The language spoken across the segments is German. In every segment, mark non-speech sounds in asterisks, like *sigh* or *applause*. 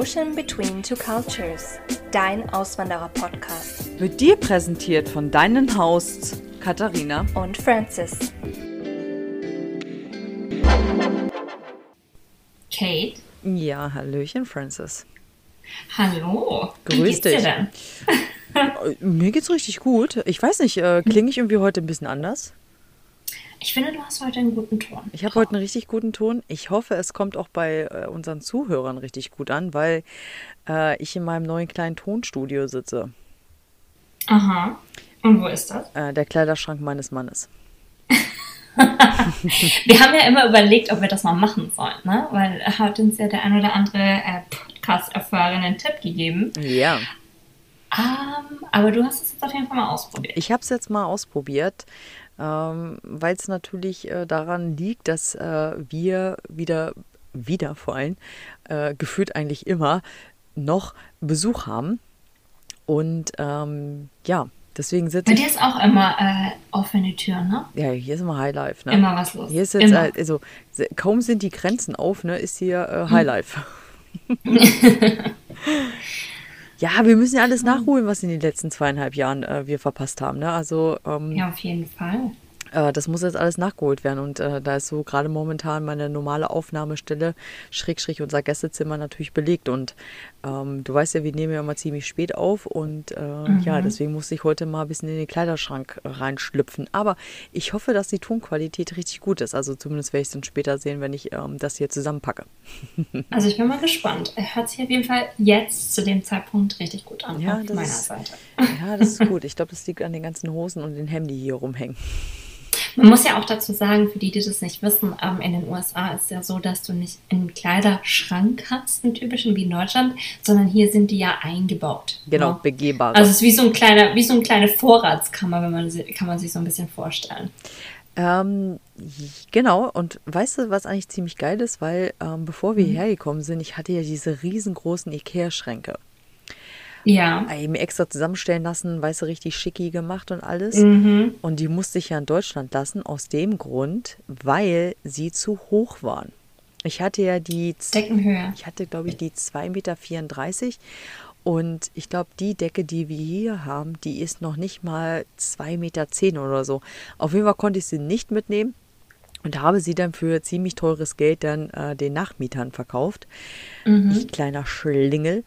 Ocean Between Two Cultures, dein Auswanderer-Podcast. Wird dir präsentiert von deinen Hosts Katharina und Francis. Kate. Ja, Hallöchen, Francis. Hallo. Grüß Wie geht's dich. Dir denn? Äh, Mir geht's richtig gut. Ich weiß nicht, äh, klinge ich irgendwie heute ein bisschen anders? Ich finde, du hast heute einen guten Ton. Ich habe heute einen richtig guten Ton. Ich hoffe, es kommt auch bei äh, unseren Zuhörern richtig gut an, weil äh, ich in meinem neuen kleinen Tonstudio sitze. Aha. Und wo ist das? Äh, der Kleiderschrank meines Mannes. *laughs* Wir haben ja immer überlegt, ob wir das mal machen sollen, ne? Weil hat uns ja der ein oder andere äh, Podcast-Erfahrene einen Tipp gegeben. Ja. Ähm, aber du hast es jetzt auf jeden Fall mal ausprobiert. Ich habe es jetzt mal ausprobiert, ähm, weil es natürlich äh, daran liegt, dass äh, wir wieder, wieder vor allem, äh, gefühlt eigentlich immer noch Besuch haben. Und ähm, ja, deswegen sitze Bei ich. dir ist auch immer äh, offene Tür, ne? Ja, hier ist immer Highlife, ne? Immer was los. Hier ist jetzt, äh, also kaum sind die Grenzen auf, ne, ist hier äh, Highlife. *laughs* *laughs* ja, wir müssen ja alles nachholen, was in den letzten zweieinhalb Jahren äh, wir verpasst haben, ne? Also ähm, Ja, auf jeden Fall. Äh, das muss jetzt alles nachgeholt werden und äh, da ist so gerade momentan meine normale Aufnahmestelle, schräg, schräg unser Gästezimmer natürlich belegt und ähm, du weißt ja, wir nehmen ja immer ziemlich spät auf und äh, Mhm. ja, deswegen musste ich heute mal ein bisschen in den Kleiderschrank reinschlüpfen. Aber ich hoffe, dass die Tonqualität richtig gut ist. Also zumindest werde ich es dann später sehen, wenn ich ähm, das hier zusammenpacke. *laughs* Also ich bin mal gespannt. Hört sich auf jeden Fall jetzt zu dem Zeitpunkt richtig gut an. Ja, auf das meiner ist- Seite. Ja, das ist *laughs* gut. Ich glaube, das liegt an den ganzen Hosen und den Hemden, die hier rumhängen. Man muss ja auch dazu sagen, für die, die das nicht wissen, ähm, in den USA ist es ja so, dass du nicht einen Kleiderschrank hast, einen typischen wie in Deutschland, sondern hier sind die ja eingebaut. Genau, Ja. begehbar. Also es ist wie so ein kleiner, wie so eine kleine Vorratskammer, wenn man kann man sich so ein bisschen vorstellen. Ähm, genau, und weißt du, was eigentlich ziemlich geil ist? Weil ähm, bevor Mhm. wir hierher gekommen sind, ich hatte ja diese riesengroßen Ikea-Schränke. Ja. Eben extra zusammenstellen lassen, weißt du, richtig schicki gemacht und alles. Mhm. Und die musste ich ja in Deutschland lassen, aus dem Grund, weil sie zu hoch waren. Ich hatte ja die, Deckenhöhe. ich hatte glaube ich die 2,34 Meter und ich glaube, die Decke, die wir hier haben, die ist noch nicht mal 2,10 Meter oder so. Auf jeden Fall konnte ich sie nicht mitnehmen und habe sie dann für ziemlich teures Geld dann äh, den Nachmietern verkauft. Ich kleiner Schlingel.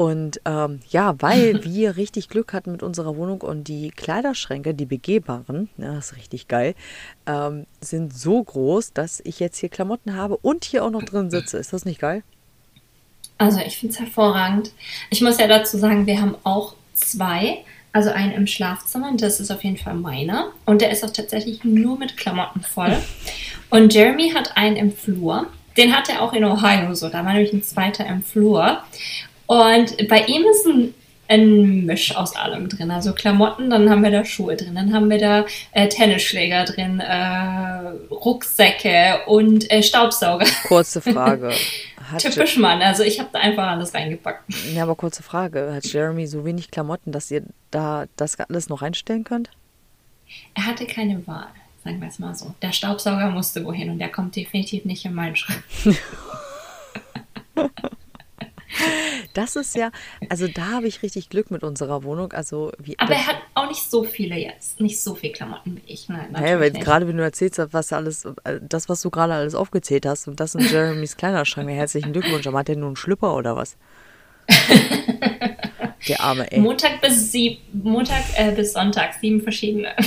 Und ähm, ja, weil *laughs* wir richtig Glück hatten mit unserer Wohnung und die Kleiderschränke, die begehbaren, ja, das ist richtig geil, ähm, sind so groß, dass ich jetzt hier Klamotten habe und hier auch noch drin sitze. Ist das nicht geil? Also ich finde es hervorragend. Ich muss ja dazu sagen, wir haben auch zwei. Also einen im Schlafzimmer, und das ist auf jeden Fall meiner. Und der ist auch tatsächlich nur mit Klamotten voll. Und Jeremy hat einen im Flur. Den hat er auch in Ohio so. Da war nämlich ein zweiter im Flur. Und bei ihm ist ein, ein Misch aus allem drin. Also Klamotten, dann haben wir da Schuhe drin, dann haben wir da äh, Tennisschläger drin, äh, Rucksäcke und äh, Staubsauger. Kurze *laughs* Frage. Typisch Mann. Also ich habe da einfach alles reingepackt. ja, aber kurze Frage. Hat Jeremy so wenig Klamotten, dass ihr da das alles noch reinstellen könnt? Er hatte keine Wahl, sagen wir es mal so. Der Staubsauger musste wohin und der kommt definitiv nicht in meinen Schrank. *laughs* Das ist ja, also da habe ich richtig Glück mit unserer Wohnung. Also wie Aber er hat auch nicht so viele jetzt. Nicht so viel Klamotten wie ich. Nein, Naja, weil gerade wenn du erzählst, was alles, äh, das, was du gerade alles aufgezählt hast, und das in Jeremys Kleiderschrank, herzlichen Glückwunsch. Aber hat der nur einen Schlüpper oder was? *laughs* Der arme, ey. Montag bis sieb, Montag äh, bis Sonntag sieben verschiedene. *laughs*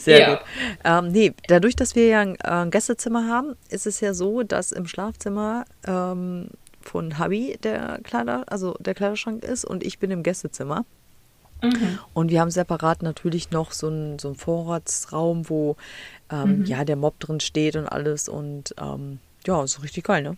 Sehr ja. gut. Ähm, nee, dadurch, dass wir ja ein, äh, ein Gästezimmer haben, ist es ja so, dass im Schlafzimmer ähm, von Hubby der Kleider, also der Kleiderschrank ist und ich bin im Gästezimmer. Mhm. Und wir haben separat natürlich noch so einen, so einen Vorratsraum, wo ähm, ja der Mob drin steht und alles. Und ähm, ja, ist richtig geil, ne?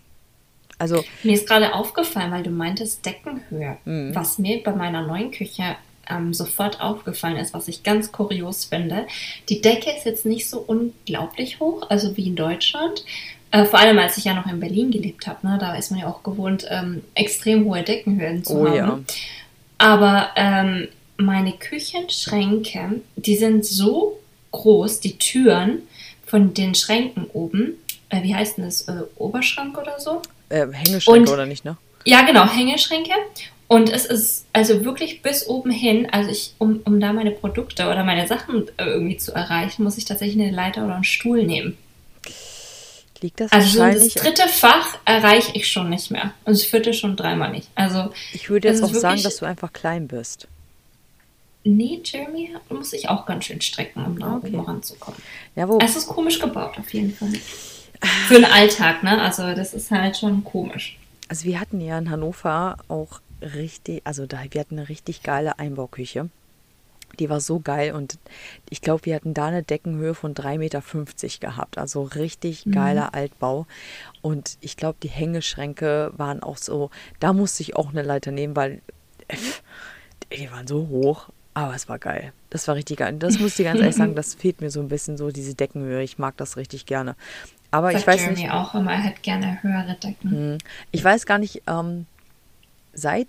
Also, Mir ist gerade aufgefallen, weil du meintest Deckenhöhe. Mhm. Was mir bei meiner neuen Küche ähm, sofort aufgefallen ist, was ich ganz kurios finde. Die Decke ist jetzt nicht so unglaublich hoch, also wie in Deutschland. Äh, vor allem, als ich ja noch in Berlin gelebt habe. Ne? Da ist man ja auch gewohnt, ähm, extrem hohe Deckenhöhen zu oh haben. ja. Aber ähm, meine Küchenschränke, die sind so groß, die Türen von den Schränken oben, äh, wie heißt denn das, äh, Oberschrank oder so? äh, Hängeschränke Und- oder nicht, ne? Ja, genau, Hängeschränke. Und es ist also wirklich bis oben hin, also ich, um, um da meine Produkte oder meine Sachen äh, irgendwie zu erreichen, muss ich tatsächlich eine Leiter oder einen Stuhl nehmen. Liegt das Also so das wahrscheinlich. dritte Fach erreiche ich schon nicht mehr. Und das vierte schon dreimal nicht. Also, ich würde jetzt auch sagen, dass du einfach klein bist. nee, Jeremy muss ich auch ganz schön strecken, um da Okay. ranzukommen. Ja, wo, Es ist komisch gebaut, auf jeden Fall. Für den Alltag, ne? Also, das ist halt schon komisch. also wir hatten ja in Hannover auch richtig, also da, wir hatten eine richtig geile Einbauküche. Die war so geil und ich glaube, wir hatten da eine Deckenhöhe von 3,50 Meter gehabt. Also richtig geiler Altbau. Und ich glaube, die Hängeschränke waren auch so, da musste ich auch eine Leiter nehmen, weil *laughs* die waren so hoch. Aber es war geil. Das war richtig geil. Das muss ich ganz ehrlich *laughs* sagen, das fehlt mir so ein bisschen so, diese Deckenhöhe. Ich mag das richtig gerne. Aber ich Sagt weiß Jeremy nicht. auch immer, er hätte gerne höhere Decken. Hm. Ich weiß gar nicht, ähm, seit,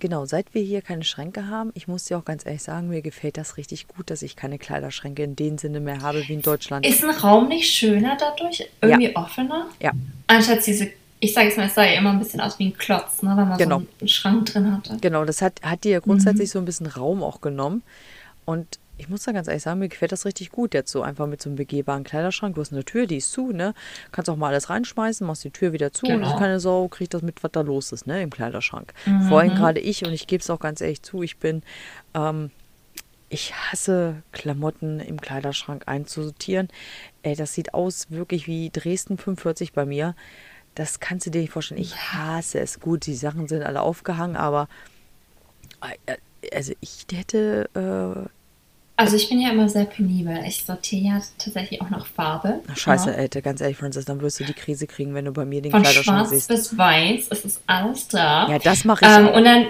genau, seit wir hier keine Schränke haben, ich muss dir auch ganz ehrlich sagen, mir gefällt das richtig gut, dass ich keine Kleiderschränke in dem Sinne mehr habe wie in Deutschland. Ist ein Raum nicht schöner dadurch? Irgendwie offener? Ja, Anstatt diese, ich sage jetzt mal, es sah ja immer ein bisschen aus wie ein Klotz, ne, wenn man Genau. so einen Schrank drin hatte. genau, das hat, hat dir grundsätzlich so ein bisschen Raum auch genommen. Und ich muss da ganz ehrlich sagen, mir gefällt das richtig gut jetzt so einfach mit so einem begehbaren Kleiderschrank. Du hast eine Tür, die ist zu, ne? Kannst auch mal alles reinschmeißen, machst die Tür wieder zu und Genau. ist keine Sau, kriegt das mit, was da los ist, ne? Im Kleiderschrank. Vorhin gerade ich und ich gebe es auch ganz ehrlich zu, ich bin, ähm, ich hasse Klamotten im Kleiderschrank einzusortieren. Ey, das sieht aus wirklich wie Dresden 45 bei mir. Das kannst du dir nicht vorstellen. Ich hasse es. Gut, die Sachen sind alle aufgehangen, aber äh, also ich hätte äh, Also ich bin ja immer sehr penibel. Ich sortiere ja tatsächlich auch nach Farbe. Ach, Scheiße, Ja. Alter, ganz ehrlich, Francis, dann wirst du die Krise kriegen, wenn du bei mir den Von Kleiderschrank schwarz siehst. bis weiß, es ist alles da. Ja, das mache ich Ähm, auch. und dann,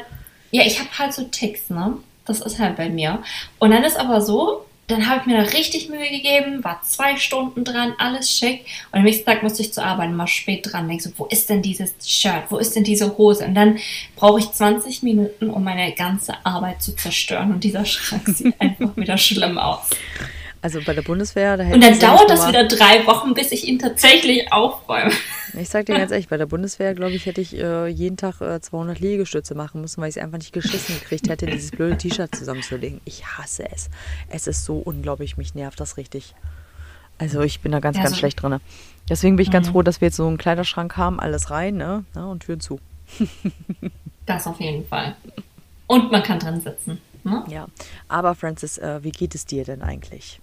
ja, ich habe halt so Ticks, ne? Das ist halt bei mir. Und dann ist aber so, dann habe ich mir da richtig Mühe gegeben, war zwei Stunden dran, alles schick. Und am nächsten Tag musste ich zur Arbeit, mal spät dran. Denk so, wo ist denn dieses Shirt? Wo ist denn diese Hose? Und dann brauche ich 20 Minuten, um meine ganze Arbeit zu zerstören. Und dieser Schrank sieht *laughs* einfach wieder schlimm aus. Also bei der Bundeswehr, da hätte Und dann dauert das wieder drei Wochen, bis ich ihn tatsächlich aufräume. Ich sag dir ganz *laughs* ehrlich, bei der Bundeswehr, glaube ich, hätte ich äh, jeden Tag äh, 200 Liegestütze machen müssen, weil ich es einfach nicht geschissen gekriegt hätte, dieses blöde T-Shirt zusammenzulegen. Ich hasse es. Es ist so unglaublich, mich nervt das richtig. Also ich bin da ganz, Ja, ganz so- schlecht drin. Deswegen bin ich ganz Mhm. froh, dass wir jetzt so einen Kleiderschrank haben, alles rein, ne? Ja, und Türen zu. *laughs* Das auf jeden Fall. Und man kann drin sitzen. Ne? Ja. Aber Francis, äh, wie geht es dir denn eigentlich?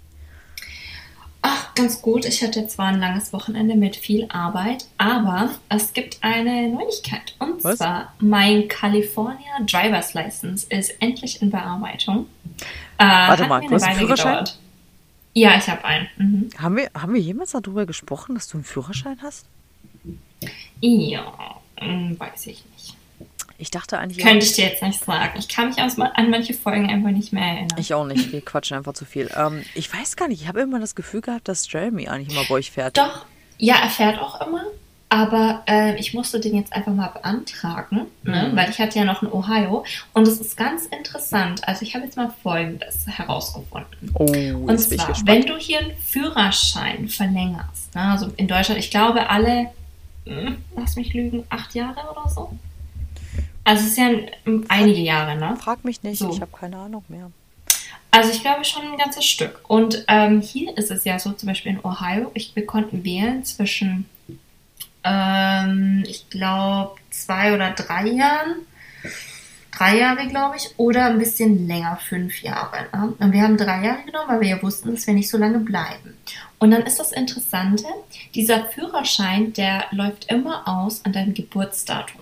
Ganz gut. Ich hatte zwar ein langes Wochenende mit viel Arbeit, aber es gibt eine Neuigkeit. Und Was? zwar, mein California Driver's License ist endlich in Bearbeitung. Äh, Warte mal, du hast eine einen Führerschein? gedauert. Ja, ich habe einen. Mhm. Haben wir, haben wir jemals darüber gesprochen, dass du einen Führerschein hast? Ja, hm, weiß ich nicht. Ich dachte eigentlich. Könnte ich dir jetzt nicht sagen. Ich kann mich an manche Folgen einfach nicht mehr erinnern. Ich auch nicht, wir quatschen einfach zu viel. Ähm, ich weiß gar nicht, ich habe immer das Gefühl gehabt, dass Jeremy eigentlich immer bei euch fährt. Doch, ja, er fährt auch immer. Aber äh, ich musste den jetzt einfach mal beantragen, ne? Mhm. weil ich hatte ja noch in Ohio. Und es ist ganz interessant. Also ich habe jetzt mal Folgendes herausgefunden. Oh, Und zwar, wenn du hier einen Führerschein verlängerst, ne? also in Deutschland, ich glaube alle, hm, lass mich lügen, acht Jahre oder so. Also es ist ja ein, einige Jahre, ne? Frag mich nicht, So. ich habe keine Ahnung mehr. Also ich glaube schon ein ganzes Stück. Und ähm, hier ist es ja so, zum Beispiel in Ohio, ich, wir konnten wählen zwischen, ähm, ich glaube, zwei oder drei Jahren. Drei Jahre, glaube ich, oder ein bisschen länger, fünf Jahre. Ne? Und wir haben drei Jahre genommen, weil wir ja wussten, dass wir nicht so lange bleiben. Und dann ist das Interessante, dieser Führerschein, der läuft immer aus an deinem Geburtsdatum.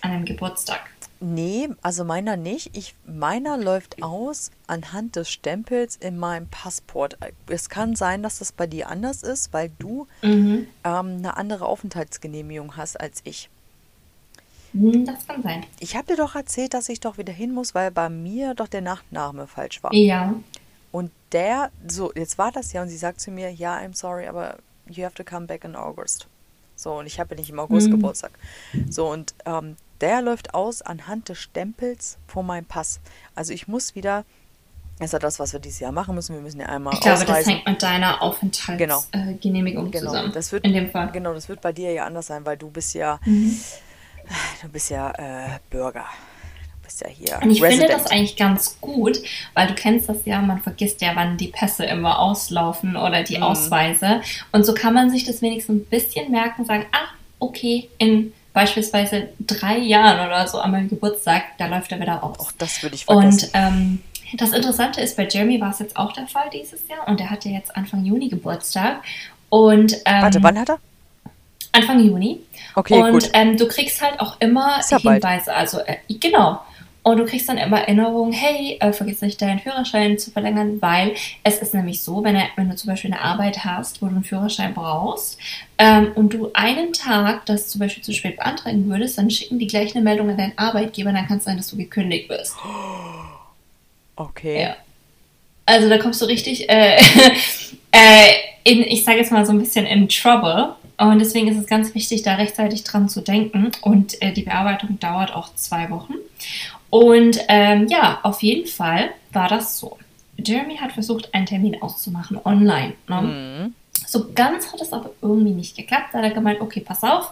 An deinem Geburtstag. Nee, also meiner nicht. Ich, meiner läuft aus anhand des Stempels in meinem Passport. Es kann sein, dass das bei dir anders ist, weil du Mhm. ähm, eine andere Aufenthaltsgenehmigung hast als ich. Hm, Das kann sein. Ich habe dir doch erzählt, dass ich doch wieder hin muss, weil bei mir doch der Nachname falsch war. Ja. Und der, so, jetzt war das ja und sie sagt zu mir, ja, I'm sorry, aber you have to come back in August. So, und ich habe ja nicht im August Mhm. Geburtstag. So, und ähm, der läuft aus anhand des Stempels von meinem Pass. Also ich muss wieder Das ist ja das, was wir dieses Jahr machen müssen. Wir müssen ja einmal Ich glaube, das ausreisen. hängt mit deiner Aufenthaltsgenehmigung Genau, zusammen. das wird, in dem Fall. Genau, das wird bei dir ja anders sein, weil du bist ja, Mhm. du bist ja äh, Bürger. Du bist ja hier Und ich finde Resident. das eigentlich ganz gut, weil du kennst das ja, man vergisst ja, wann die Pässe immer auslaufen oder die Mhm. Ausweise. Und so kann man sich das wenigstens ein bisschen merken, sagen, ah, okay, in beispielsweise drei Jahren oder so an meinem Geburtstag, da läuft er wieder aus. Auch das würde ich vergessen. Und ähm, das Interessante ist, bei Jeremy war es jetzt auch der Fall dieses Jahr und er hatte jetzt Anfang Juni Geburtstag. Und ähm, Warte, wann hat er? Anfang Juni. Okay, und gut. Ähm, du kriegst halt auch immer ja bald. Hinweise, also äh, genau. Und du kriegst dann immer Erinnerungen, hey, äh, vergiss nicht, deinen Führerschein zu verlängern, weil es ist nämlich so, wenn, wenn du zum Beispiel eine Arbeit hast, wo du einen Führerschein brauchst ähm, und du einen Tag das zum Beispiel zu spät beantragen würdest, dann schicken die gleich eine Meldung an deinen Arbeitgeber, dann kann es sein, dass du gekündigt wirst. *gasps* Okay. Ja. Also da kommst du richtig äh, *laughs* äh, in, ich sage jetzt mal so ein bisschen in Trouble. Und deswegen ist es ganz wichtig, da rechtzeitig dran zu denken. Und äh, die Bearbeitung dauert auch zwei Wochen. Und ähm, ja, auf jeden Fall war das so. Jeremy hat versucht, einen Termin auszumachen online. Ne? Mhm. So ganz hat es aber irgendwie nicht geklappt. Da hat er gemeint, okay, pass auf,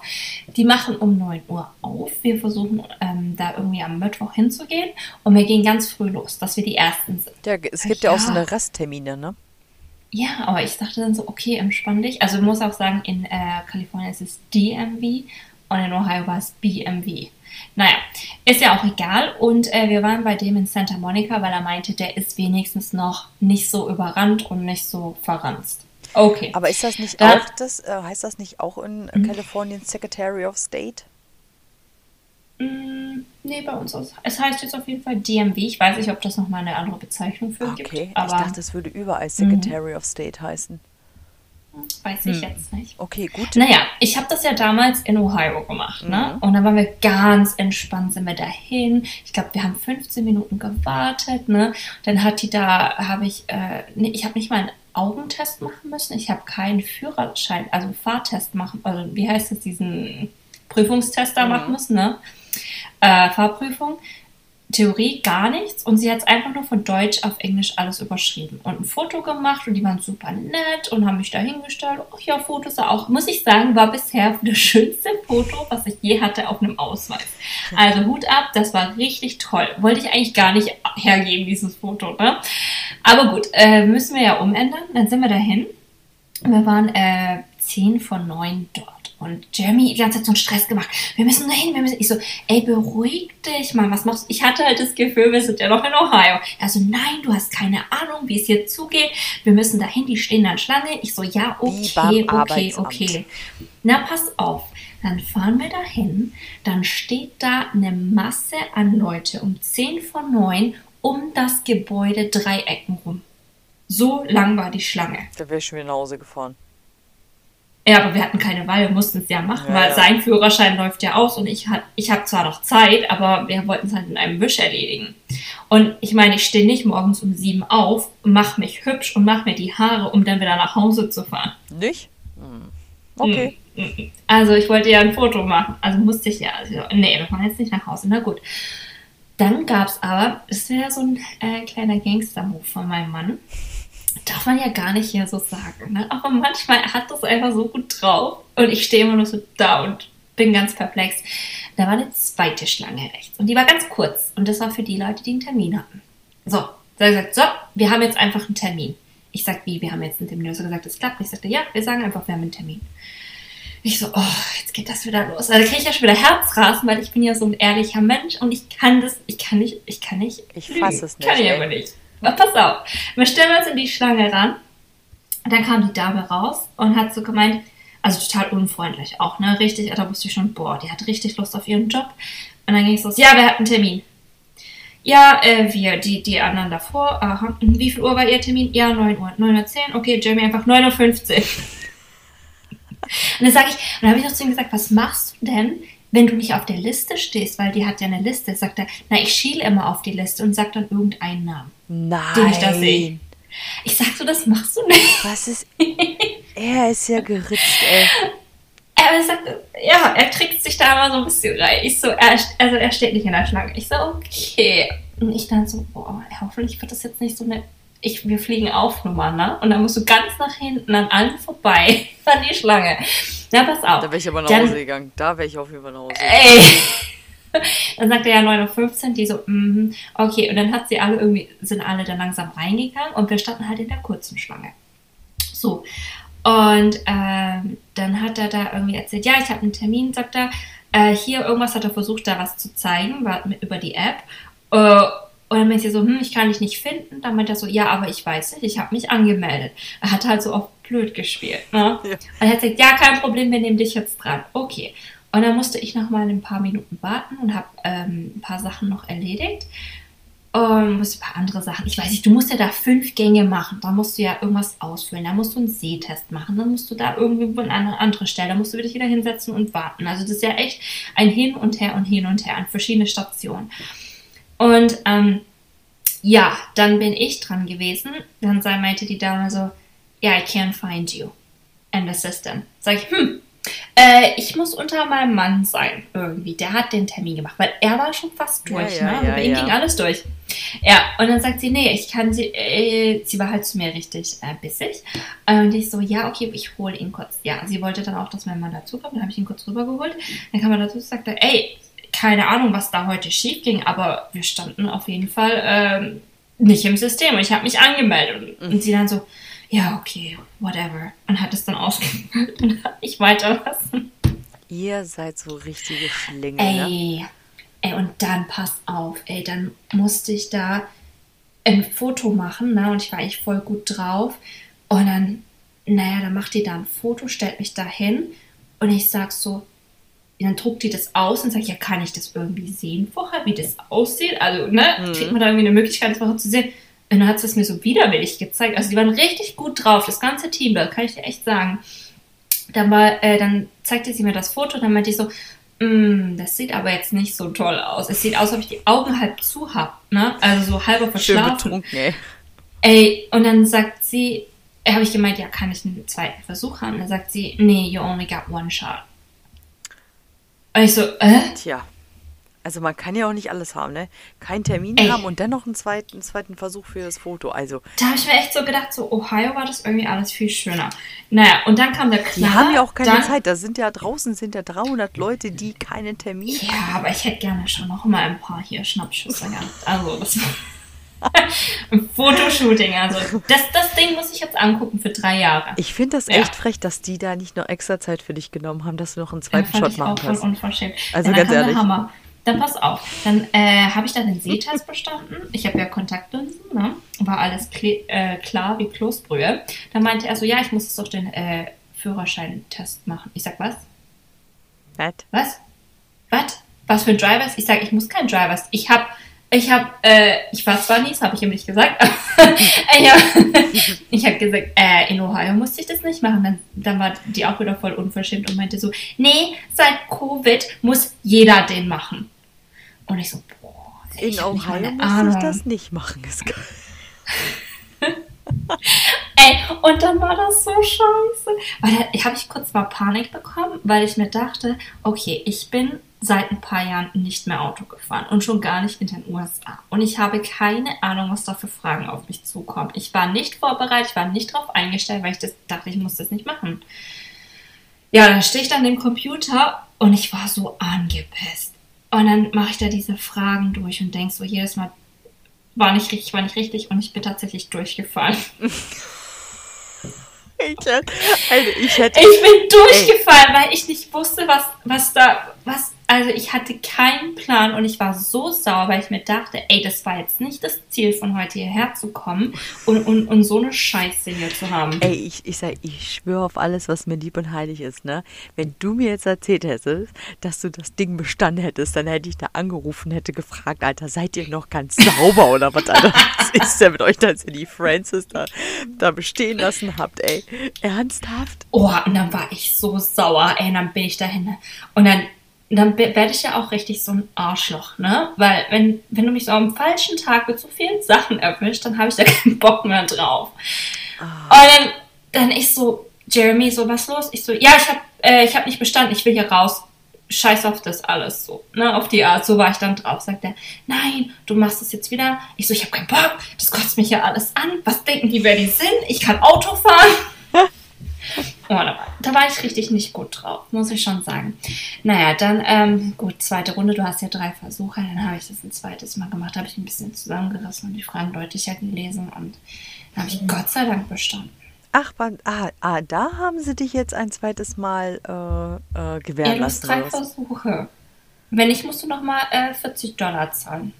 die machen um 9 Uhr auf. Wir versuchen ähm, da irgendwie am Mittwoch hinzugehen und wir gehen ganz früh los, dass wir die Ersten sind. Ja, es gibt ja, auch so Ja. eine Resttermine, ne? Ja, aber ich dachte dann so, okay, entspann dich. Also ich muss auch sagen, in äh, Kalifornien ist es DMV und in Ohio war es BMV. Naja, ist ja auch egal. Und äh, wir waren bei dem in Santa Monica, weil er meinte, der ist wenigstens noch nicht so überrannt und nicht so verranzt. Okay. Aber ist das nicht Da- auch das, äh, heißt das nicht auch in Mhm. Kalifornien Secretary of State? Mm, nee, bei uns ist es heißt jetzt auf jeden Fall DMV. Ich weiß nicht, ob das nochmal eine andere Bezeichnung für gibt. Okay, ich dachte, es würde überall Secretary of State heißen. Weiß ich Hm. jetzt nicht. Okay, gut. Naja, ich habe das ja damals in Ohio gemacht, ne? Mhm. Und dann waren wir ganz entspannt, sind wir dahin. Ich glaube, wir haben 15 Minuten gewartet, ne? Dann hat die da, habe ich, äh, nee, ich habe nicht mal einen Augentest machen müssen. Ich habe keinen Führerschein, also Fahrtest machen, also wie heißt es, diesen Prüfungstest da Mhm. machen müssen, ne? Äh, Fahrprüfung. Theorie gar nichts und sie hat es einfach nur von Deutsch auf Englisch alles überschrieben und ein Foto gemacht und die waren super nett und haben mich da hingestellt. Ach ja, Fotos auch, muss ich sagen, war bisher *laughs* das schönste Foto, was ich je hatte auf einem Ausweis. Also Hut ab, das war richtig toll. Wollte ich eigentlich gar nicht hergeben, dieses Foto, ne? Aber gut, äh, müssen wir ja umändern. Dann sind wir dahin. Wir waren äh, 10 von 9 dort. Und Jeremy die ganze Zeit so einen Stress gemacht. Wir müssen dahin, wir müssen. Ich so, ey, beruhig dich mal, was machst du? Ich hatte halt das Gefühl, wir sind ja noch in Ohio. Er so, nein, du hast keine Ahnung, wie es hier zugeht. Wir müssen dahin, die stehen dann Schlange. Ich so, ja, okay, okay, okay. Na, pass auf. Dann fahren wir dahin. Dann steht da eine Masse an Leute um 10 von 9 um das Gebäude Dreiecken rum. So lang war die Schlange. Da wäre ich schon wieder nach Hause gefahren. Ja, aber wir hatten keine Wahl, wir mussten es ja machen, Ja, weil ja. sein Führerschein läuft ja aus und ich, hat- ich habe zwar noch Zeit, aber wir wollten es halt in einem Wisch erledigen. Und ich meine, ich stehe nicht morgens um sieben auf, mache mich hübsch und mache mir die Haare, um dann wieder nach Hause zu fahren. Nicht? Hm. Okay. Mm, mm, mm. Also ich wollte ja ein Foto machen, also musste ich ja. Also, nee, wir fahren jetzt nicht nach Hause, na gut. Dann gab es aber, das wäre so ein äh, kleiner Gangster-Move von meinem Mann. Darf man ja gar nicht hier so sagen. Ne? Aber manchmal hat das einfach so gut drauf. Und ich stehe immer nur so da und bin ganz perplex. Da war eine zweite Schlange rechts. Und die war ganz kurz. Und das war für die Leute, die einen Termin hatten. So, da hat gesagt, so, wir haben jetzt einfach einen Termin. Ich sag, wie, wir haben jetzt einen Termin. Er hat gesagt, das klappt. Ich sagte, ja, wir sagen einfach, wir haben einen Termin. Ich so, oh, jetzt geht das wieder los. Also da kriege ich ja schon wieder Herzrasen, weil ich bin ja so ein ehrlicher Mensch und ich kann das, ich kann nicht, ich kann nicht. Ich lügen. fass es nicht, Kann ich aber nicht. Aber pass auf. Wir stellen uns in die Schlange ran. Dann kam die Dame raus und hat so gemeint, also total unfreundlich auch, ne? Richtig, da wusste ich schon, boah, die hat richtig Lust auf ihren Job. Und dann ging es los, ja, wer hat einen Termin? Ja, äh, wir, die, die anderen davor. Aha. Und Wie viel Uhr war Ihr Termin? Ja, 9 Uhr. 9.10 Uhr. Okay, Jamie einfach 9.50 Uhr. *laughs* Und dann sage ich, und dann habe ich noch zu ihm gesagt, was machst du denn, wenn du nicht auf der Liste stehst, weil die hat ja eine Liste. Sagt er, na, ich schiele immer auf die Liste und sag dann irgendeinen Namen. Nein. Den ich da sehe. Ich sag so, das machst du nicht. Was ist. *laughs* er ist ja geritzt, ey. Er sagt, ja, er trickst sich da immer so ein bisschen rein. Ich so, er, also er steht nicht in der Schlange. Ich so, okay. Und ich dann so, boah, hoffentlich wird das jetzt nicht so eine ich, wir fliegen auf Nummer, ne? Und dann musst du ganz nach hinten an allen vorbei *laughs* an die Schlange. Na, pass auf. Da wäre ich aber nach Hause gegangen. Da wäre ich auf jeden Fall nach Hause gegangen. Ey! *laughs* Dann sagt er ja 9.15 Uhr, die so, mhm, okay. Und dann hat sie alle irgendwie, sind alle dann langsam reingegangen und wir standen halt in der kurzen Schlange. So. Und ähm, dann hat er da irgendwie erzählt, ja, ich habe einen Termin, sagt er. Äh, hier irgendwas hat er versucht, da was zu zeigen, war über die App. Äh, und dann meinte sie so, hm, ich kann dich nicht finden. Dann meinte er so, ja, aber ich weiß nicht, ich habe mich angemeldet. Er hat halt so oft blöd gespielt. Ne? Ja. Und er hat gesagt, ja, kein Problem, wir nehmen dich jetzt dran. Okay. Und dann musste ich noch mal ein paar Minuten warten und habe ähm, ein paar Sachen noch erledigt. Und musste ein paar andere Sachen. Ich weiß nicht, du musst ja da fünf Gänge machen. Da musst du ja irgendwas ausfüllen. Da musst du einen Sehtest machen. Dann musst du da irgendwo an eine andere Stelle. Da musst du dich wieder hinsetzen und warten. Also das ist ja echt ein Hin und Her und Hin und Her an verschiedene Stationen. Und ähm, ja, dann bin ich dran gewesen. Dann meinte die Dame so, ja, I can't find you. And assistant. Sag ich, hm, äh, ich muss unter meinem Mann sein, irgendwie. Der hat den Termin gemacht, weil er war schon fast durch, ja, ne? Ja, bei ihm ging alles durch. Ja, und dann sagt sie, nee, ich kann sie, äh, sie war halt zu mir richtig äh, bissig. Und ich so, ja, okay, ich hole ihn kurz. Ja, sie wollte dann auch, dass mein Mann dazukommt, dann habe ich ihn kurz rübergeholt. Dann kam er dazu und sagte, ey, keine Ahnung, was da heute schief ging, aber wir standen auf jeden Fall ähm, nicht im System und ich habe mich angemeldet. Und, und sie dann so, ja, okay, whatever. Und hat es dann ausgefüllt *laughs* und hat mich weiterlassen. Ihr seid so richtige Schlingel, ne? Ey, ey, und dann pass auf, ey, dann musste ich da ein Foto machen, ne, und ich war eigentlich voll gut drauf. Und dann, naja, dann macht die da ein Foto, stellt mich da hin und ich sag so, dann druckt die das aus und sagt, ja, kann ich das irgendwie sehen vorher, wie das aussieht? Also, ne, kriegt man da irgendwie eine Möglichkeit, das vorher zu sehen? Und dann hat sie es mir so widerwillig gezeigt. Also, die waren richtig gut drauf, das ganze Team, da kann ich dir echt sagen. Dann, war, äh, dann zeigte sie mir das Foto, dann meinte ich so, "Mm, das sieht aber jetzt nicht so toll aus. Es sieht aus, als ob ich die Augen halb zu hab, ne? Also so halber Schön verschlafen. betrunken, ey. Ey, und dann sagt sie, äh, habe ich gemeint, ja, kann ich einen zweiten Versuch haben? Dann sagt sie, nee, you only got one shot. Und ich so, äh? Tja. Also man kann ja auch nicht alles haben, ne? Keinen Termin Ey. haben und dann noch einen zweiten, zweiten Versuch für das Foto. Also, Da habe ich mir echt so gedacht, so Ohio war das irgendwie alles viel schöner. Naja, und dann kam der die Knaller. haben ja auch keine dann, Zeit. Da sind ja draußen sind ja 300 Leute, die keinen Termin Ja, aber ich hätte gerne schon noch mal ein paar hier Schnappschüsse gehabt. Also, das ein *laughs* Fotoshooting, also das, das Ding muss ich jetzt angucken für drei Jahre. Ich finde das Ja. echt frech, dass die da nicht noch extra Zeit für dich genommen haben, dass du noch einen zweiten Shot ich machen kannst. unverschämt. Also Ja, ganz ehrlich. Hammer. Dann pass auf. Dann äh, habe ich dann den Sehtest bestanden. Ich habe ja Kontaktlinsen, ne? War alles kle äh, klar wie Kloßbrühe. Dann meinte er so, ja, ich muss jetzt doch den äh, Führerscheintest machen. Ich sag, was? Nett. Was? Was? Was für ein Drivers? Ich sag, ich muss kein Drivers. Ich hab, ich hab, äh, ich war zwar nie, das habe ich ihm nicht gesagt, aber *laughs* ich hab, ich hab gesagt, äh, in Ohio musste ich das nicht machen. Dann, dann war die auch wieder voll unverschämt und meinte so, nee, seit Covid muss jeder den machen. Und ich so, boah, In ich Ohio muss ich das nicht machen. Ist geil. *laughs* Ey, und dann war das so scheiße. Weil da habe ich kurz mal Panik bekommen, weil ich mir dachte, okay, ich bin seit ein paar Jahren nicht mehr Auto gefahren und schon gar nicht in den USA. Und ich habe keine Ahnung, was da für Fragen auf mich zukommt. Ich war nicht vorbereitet, ich war nicht drauf eingestellt, weil ich das dachte, ich muss das nicht machen. Ja, dann stehe ich dann dem Computer und ich war so angepisst. Und dann mache ich da diese Fragen durch und denk so jedes Mal, war nicht richtig, war nicht richtig und ich bin tatsächlich durchgefallen. *laughs* Ich hätte, also ich hätte Ich bin durchgefallen, weil ich nicht wusste, was, was da, was, also ich hatte keinen Plan und ich war so sauer, weil ich mir dachte, ey, das war jetzt nicht das Ziel von heute hierher zu kommen und, und, und so eine Scheiße hier zu haben. Ey, ich, ich sag, ich schwöre auf alles, was mir lieb und heilig ist, ne? Wenn du mir jetzt erzählt hättest, dass du das Ding bestanden hättest, dann hätte ich da angerufen, hätte gefragt, Alter, seid ihr noch ganz *laughs* sauber oder was, Alter? Was ist denn mit euch, dass ihr die Francis da, da bestehen lassen habt, ey? Ernsthaft? Oh, und dann war ich so sauer, ey, und dann bin ich dahin. Und dann, dann werde ich ja auch richtig so ein Arschloch, ne? Weil, wenn, wenn du mich so am falschen Tag mit so vielen Sachen erwischt, dann habe ich da *laughs* keinen Bock mehr drauf. Und dann, dann ich so, Jeremy, so, was los? Ich so, ja, ich habe äh, ich hab nicht bestanden, ich will hier raus. scheiß auf das alles so, ne, auf die Art, so war ich dann drauf, sagt er, nein, du machst das jetzt wieder. Ich so, ich habe keinen Bock, das kotzt mich ja alles an, was denken die, wer die sind? Ich kann Auto fahren. Oh, da, war, ich richtig nicht gut drauf, muss ich schon sagen. Naja, dann, ähm, gut, zweite Runde, du hast ja drei Versuche, dann habe ich das ein zweites Mal gemacht, habe ich ein bisschen zusammengerissen und die Fragen deutlicher gelesen und habe ich Gott sei Dank bestanden. Ach, ah, ah, da haben sie dich jetzt ein zweites Mal äh, äh, gewähren Ja, du hast lassen. drei? Versuche. Wenn nicht, musst du nochmal äh, 40 Dollar zahlen.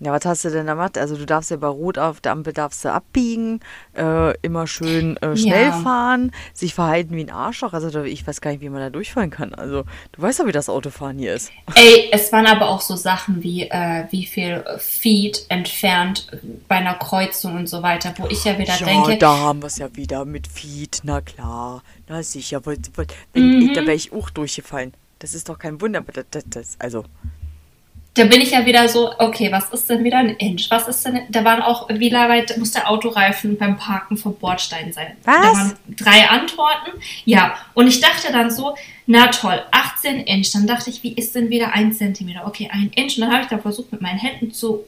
Ja, was hast du denn da gemacht? Also du darfst ja bei Rot auf der Ampel darfst du abbiegen, äh, immer schön äh, schnell Ja. fahren, sich verhalten wie ein Arschloch. Also ich weiß gar nicht, wie man da durchfahren kann. Also du weißt ja, wie das Autofahren hier ist. Ey, es waren aber auch so Sachen wie, äh, wie viel Feet entfernt bei einer Kreuzung und so weiter, wo ich ja wieder ja, denke, da haben wir es ja wieder mit Feed, na klar. Na sicher, weil, weil, wenn, ich, da wäre ich auch durchgefallen. Das ist doch kein Wunder. aber Das, das, das, also, da bin ich ja wieder so, okay, was ist denn wieder ein Inch? Was ist denn, da waren auch, wie weit muss der Autoreifen beim Parken vom Bordstein sein? Da Was? waren drei Antworten. Ja, und ich dachte dann so, na toll, 18 Inch. Dann dachte ich, wie ist denn wieder ein Zentimeter? Okay, ein Inch. Und dann habe ich da versucht, mit meinen Händen zu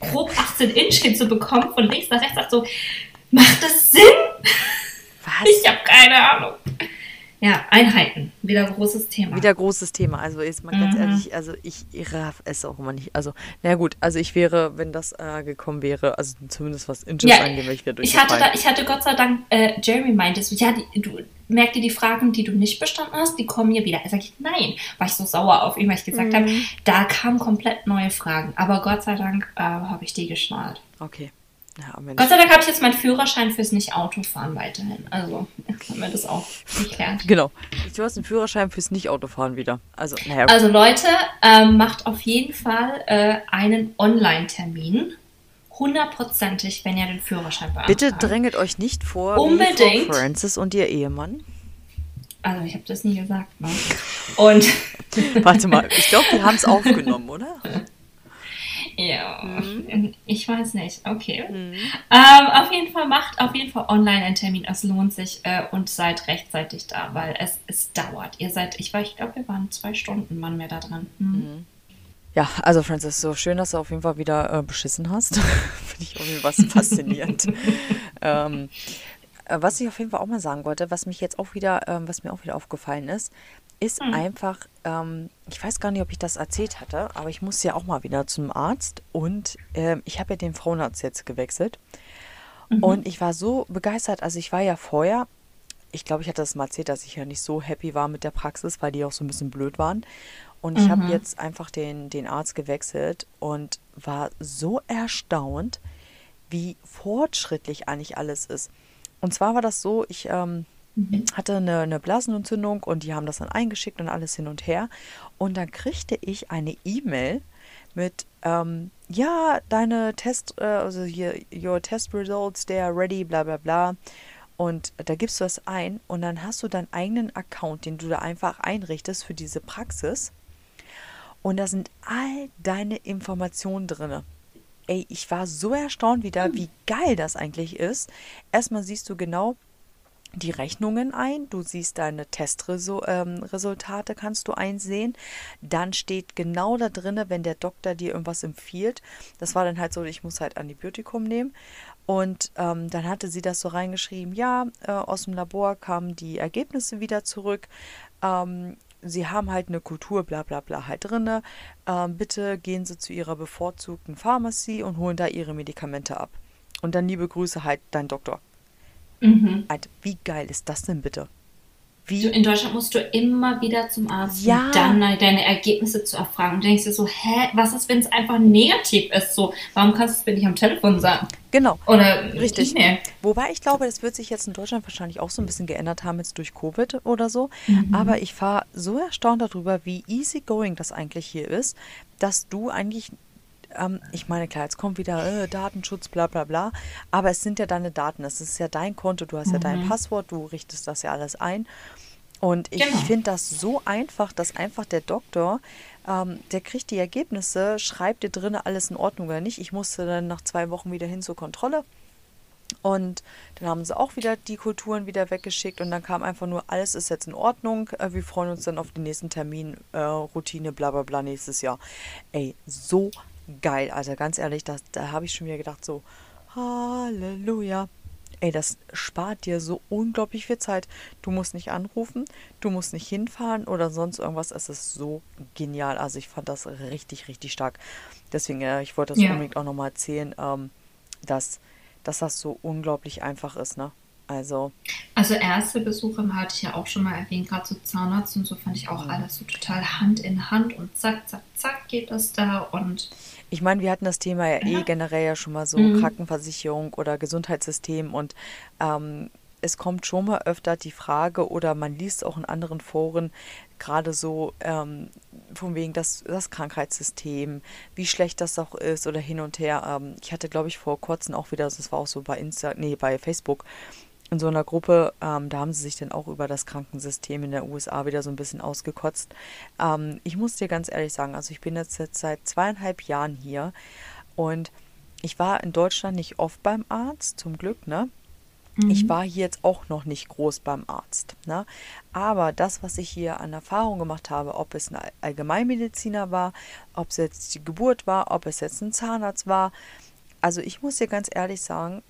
grob 18 Inch hinzubekommen, von links nach rechts. Dachte so, macht das Sinn? was? Ich habe keine Ahnung. Ja, Einheiten, wieder großes Thema. Wieder großes Thema. Also jetzt mal ganz Mhm. ehrlich, also ich, raff es auch immer nicht. Also, na gut, also ich wäre, wenn das äh, gekommen wäre, also zumindest was Inches Ja, angeht, wäre ich wieder Ich hatte, da, ich hatte Gott sei Dank, äh, Jeremy meinte so, ja, die, du merk dir die Fragen, die du nicht bestanden hast, die kommen hier wieder. Er sagt, nein, war ich so sauer auf ihn, weil ich gesagt habe, da kamen komplett neue Fragen. Aber Gott sei Dank äh, habe ich die geschnallt. Okay. Ja. Gott sei Dank habe ich jetzt meinen Führerschein fürs Nicht-Autofahren weiterhin. Also, jetzt haben wir das auch geklärt. Genau. Du hast einen Führerschein fürs Nicht-Autofahren wieder. Also, naja, Also Leute, ähm, macht auf jeden Fall äh, einen Online-Termin. Hundertprozentig, wenn ihr den Führerschein beantragt. bitte dränget euch nicht vor Unbedingt. Frau Francis und ihr Ehemann. Also ich habe das nie gesagt, ne? Und *laughs* Warte mal, ich glaube, die haben es aufgenommen, oder? *laughs* ja, Mhm. ich weiß nicht. Okay. Ähm, auf jeden Fall macht auf jeden Fall online einen Termin. Es lohnt sich äh, und seid rechtzeitig da, weil es, es dauert. Ihr seid, ich war, ich glaube, wir waren zwei Stunden, waren wir da dran. Hm. Ja, also Francis, so schön, dass du auf jeden Fall wieder äh, beschissen hast. *laughs* Finde ich irgendwie was faszinierend. *laughs* ähm, äh, was ich auf jeden Fall auch mal sagen wollte, was mich jetzt auch wieder, ähm, was mir auch wieder aufgefallen ist, ist einfach, ähm, ich weiß gar nicht, ob ich das erzählt hatte, aber ich muss ja auch mal wieder zum Arzt und ähm, ich habe ja den Frauenarzt jetzt gewechselt. Und ich war so begeistert, also ich war ja vorher, ich glaube, ich hatte das mal erzählt, dass ich ja nicht so happy war mit der Praxis, weil die auch so ein bisschen blöd waren. Und ich habe jetzt einfach den, den Arzt gewechselt und war so erstaunt, wie fortschrittlich eigentlich alles ist. Und zwar war das so, ich ähm, hatte eine, eine Blasenentzündung und die haben das dann eingeschickt und alles hin und her. Und dann kriegte ich eine E-Mail mit, ähm, ja, deine Test, äh, also hier, your test results, they are ready, bla bla bla. Und da gibst du das ein und dann hast du deinen eigenen Account, den du da einfach einrichtest für diese Praxis. Und da sind all deine Informationen drin. Ey, ich war so erstaunt wieder, wie geil das eigentlich ist. Erstmal siehst du genau die Rechnungen ein, du siehst deine Testresultate, kannst du einsehen. Dann steht genau da drinne, wenn der Doktor dir irgendwas empfiehlt. Das war dann halt so, ich muss halt Antibiotikum nehmen. Und ähm, dann hatte sie das so reingeschrieben, ja, äh, aus dem Labor kamen die Ergebnisse wieder zurück. Ähm, sie haben halt eine Kultur, bla bla bla halt drinne. Ähm, bitte gehen Sie zu Ihrer bevorzugten Pharmacie und holen da Ihre Medikamente ab. Und dann liebe Grüße halt dein Doktor. Mhm. Alter, wie geil ist das denn bitte? Du, Wie? in Deutschland musst du immer wieder zum Arzt, Ja. um dann deine Ergebnisse zu erfragen. Und du denkst dir so, hä, was ist, wenn es einfach negativ ist? So, warum kannst du es mir nicht am Telefon sagen? Genau. Oder Richtig. E-Mail. Wobei ich glaube, das wird sich jetzt in Deutschland wahrscheinlich auch so ein bisschen geändert haben, jetzt durch Covid oder so. Mhm. Aber ich war so erstaunt darüber, wie easygoing das eigentlich hier ist, dass du eigentlich, ähm, ich meine, klar, jetzt kommt wieder äh, Datenschutz, bla bla bla, aber es sind ja deine Daten, es ist ja dein Konto, du hast ja dein Passwort, du richtest das ja alles ein. Und ich Genau. finde das so einfach, dass einfach der Doktor, ähm, der kriegt die Ergebnisse, schreibt dir drin alles in Ordnung oder nicht. Ich musste dann nach zwei Wochen wieder hin zur Kontrolle. Und dann haben sie auch wieder die Kulturen wieder weggeschickt und dann kam einfach nur, alles ist jetzt in Ordnung. Äh, wir freuen uns dann auf den nächsten Termin, äh, Routine, bla bla bla nächstes Jahr. Ey, so geil, Alter, ganz ehrlich, das, da habe ich schon wieder gedacht, so, Halleluja. Ey, das spart dir so unglaublich viel Zeit. Du musst nicht anrufen, du musst nicht hinfahren oder sonst irgendwas. Es ist so genial. Also ich fand das richtig, richtig stark. Deswegen, äh, ich wollte das Ja. unbedingt auch nochmal erzählen, ähm, dass, dass das so unglaublich einfach ist, ne? Also, Also erste Besuche hatte ich ja auch schon mal erwähnt, gerade so Zahnarzt und so fand ich auch Mhm. alles so total Hand in Hand und zack, zack, zack geht das da und ich meine, wir hatten das Thema ja eh generell ja schon mal so Mhm. Krankenversicherung oder Gesundheitssystem und ähm, es kommt schon mal öfter die Frage oder man liest auch in anderen Foren gerade so ähm, von wegen das, das Krankheitssystem, wie schlecht das auch ist oder hin und her. Ähm, ich hatte, glaube ich, vor kurzem auch wieder, das war auch so bei Insta, nee, bei Facebook, in so einer Gruppe, ähm, da haben sie sich dann auch über das Krankensystem in der USA wieder so ein bisschen ausgekotzt. Ähm, ich muss dir ganz ehrlich sagen, also ich bin jetzt, jetzt seit zweieinhalb Jahren hier und ich war in Deutschland nicht oft beim Arzt, zum Glück, ne? Ich war hier jetzt auch noch nicht groß beim Arzt. Ne? Aber das, was ich hier an Erfahrung gemacht habe, ob es ein All- Allgemeinmediziner war, ob es jetzt die Geburt war, ob es jetzt ein Zahnarzt war, also ich muss dir ganz ehrlich sagen,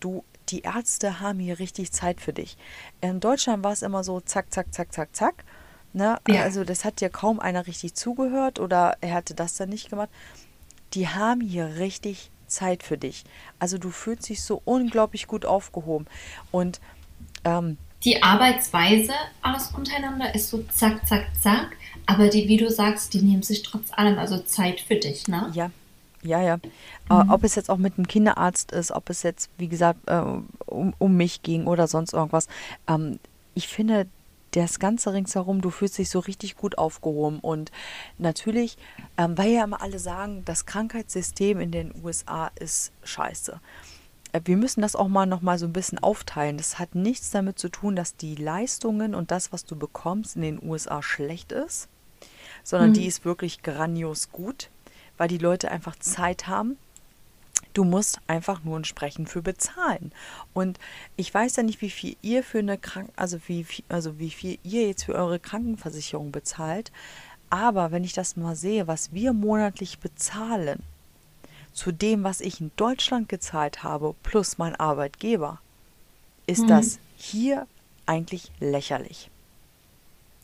du, die Ärzte haben hier richtig Zeit für dich. In Deutschland war es immer so, zack, zack, zack, zack, zack. Ne? Ja. Also das hat dir kaum einer richtig zugehört oder er hatte das dann nicht gemacht. Die haben hier richtig Zeit für dich. Also du fühlst dich so unglaublich gut aufgehoben. Und ähm, die Arbeitsweise alles untereinander ist so zack, zack, zack, aber die, wie du sagst, die nehmen sich trotz allem also Zeit für dich, ne? Ja, ja, ja. Äh, ob es jetzt auch mit einem Kinderarzt ist, ob es jetzt, wie gesagt, äh, um, um mich ging oder sonst irgendwas. Ähm, ich finde, das Ganze ringsherum, du fühlst dich so richtig gut aufgehoben. Und natürlich, ähm, weil ja immer alle sagen, das Krankheitssystem in den USA ist scheiße. Äh, Wir müssen das auch mal noch mal so ein bisschen aufteilen. Das hat nichts damit zu tun, dass die Leistungen und das, was du bekommst, in den USA schlecht ist, sondern die ist wirklich grandios gut, weil die Leute einfach Zeit haben. Du musst einfach nur entsprechend für bezahlen. Und ich weiß ja nicht, wie viel ihr für eine Krank also wie viel, also wie viel ihr jetzt für eure Krankenversicherung bezahlt. Aber wenn ich das mal sehe, was wir monatlich bezahlen, zu dem, was ich in Deutschland gezahlt habe, plus mein Arbeitgeber, ist das hier eigentlich lächerlich.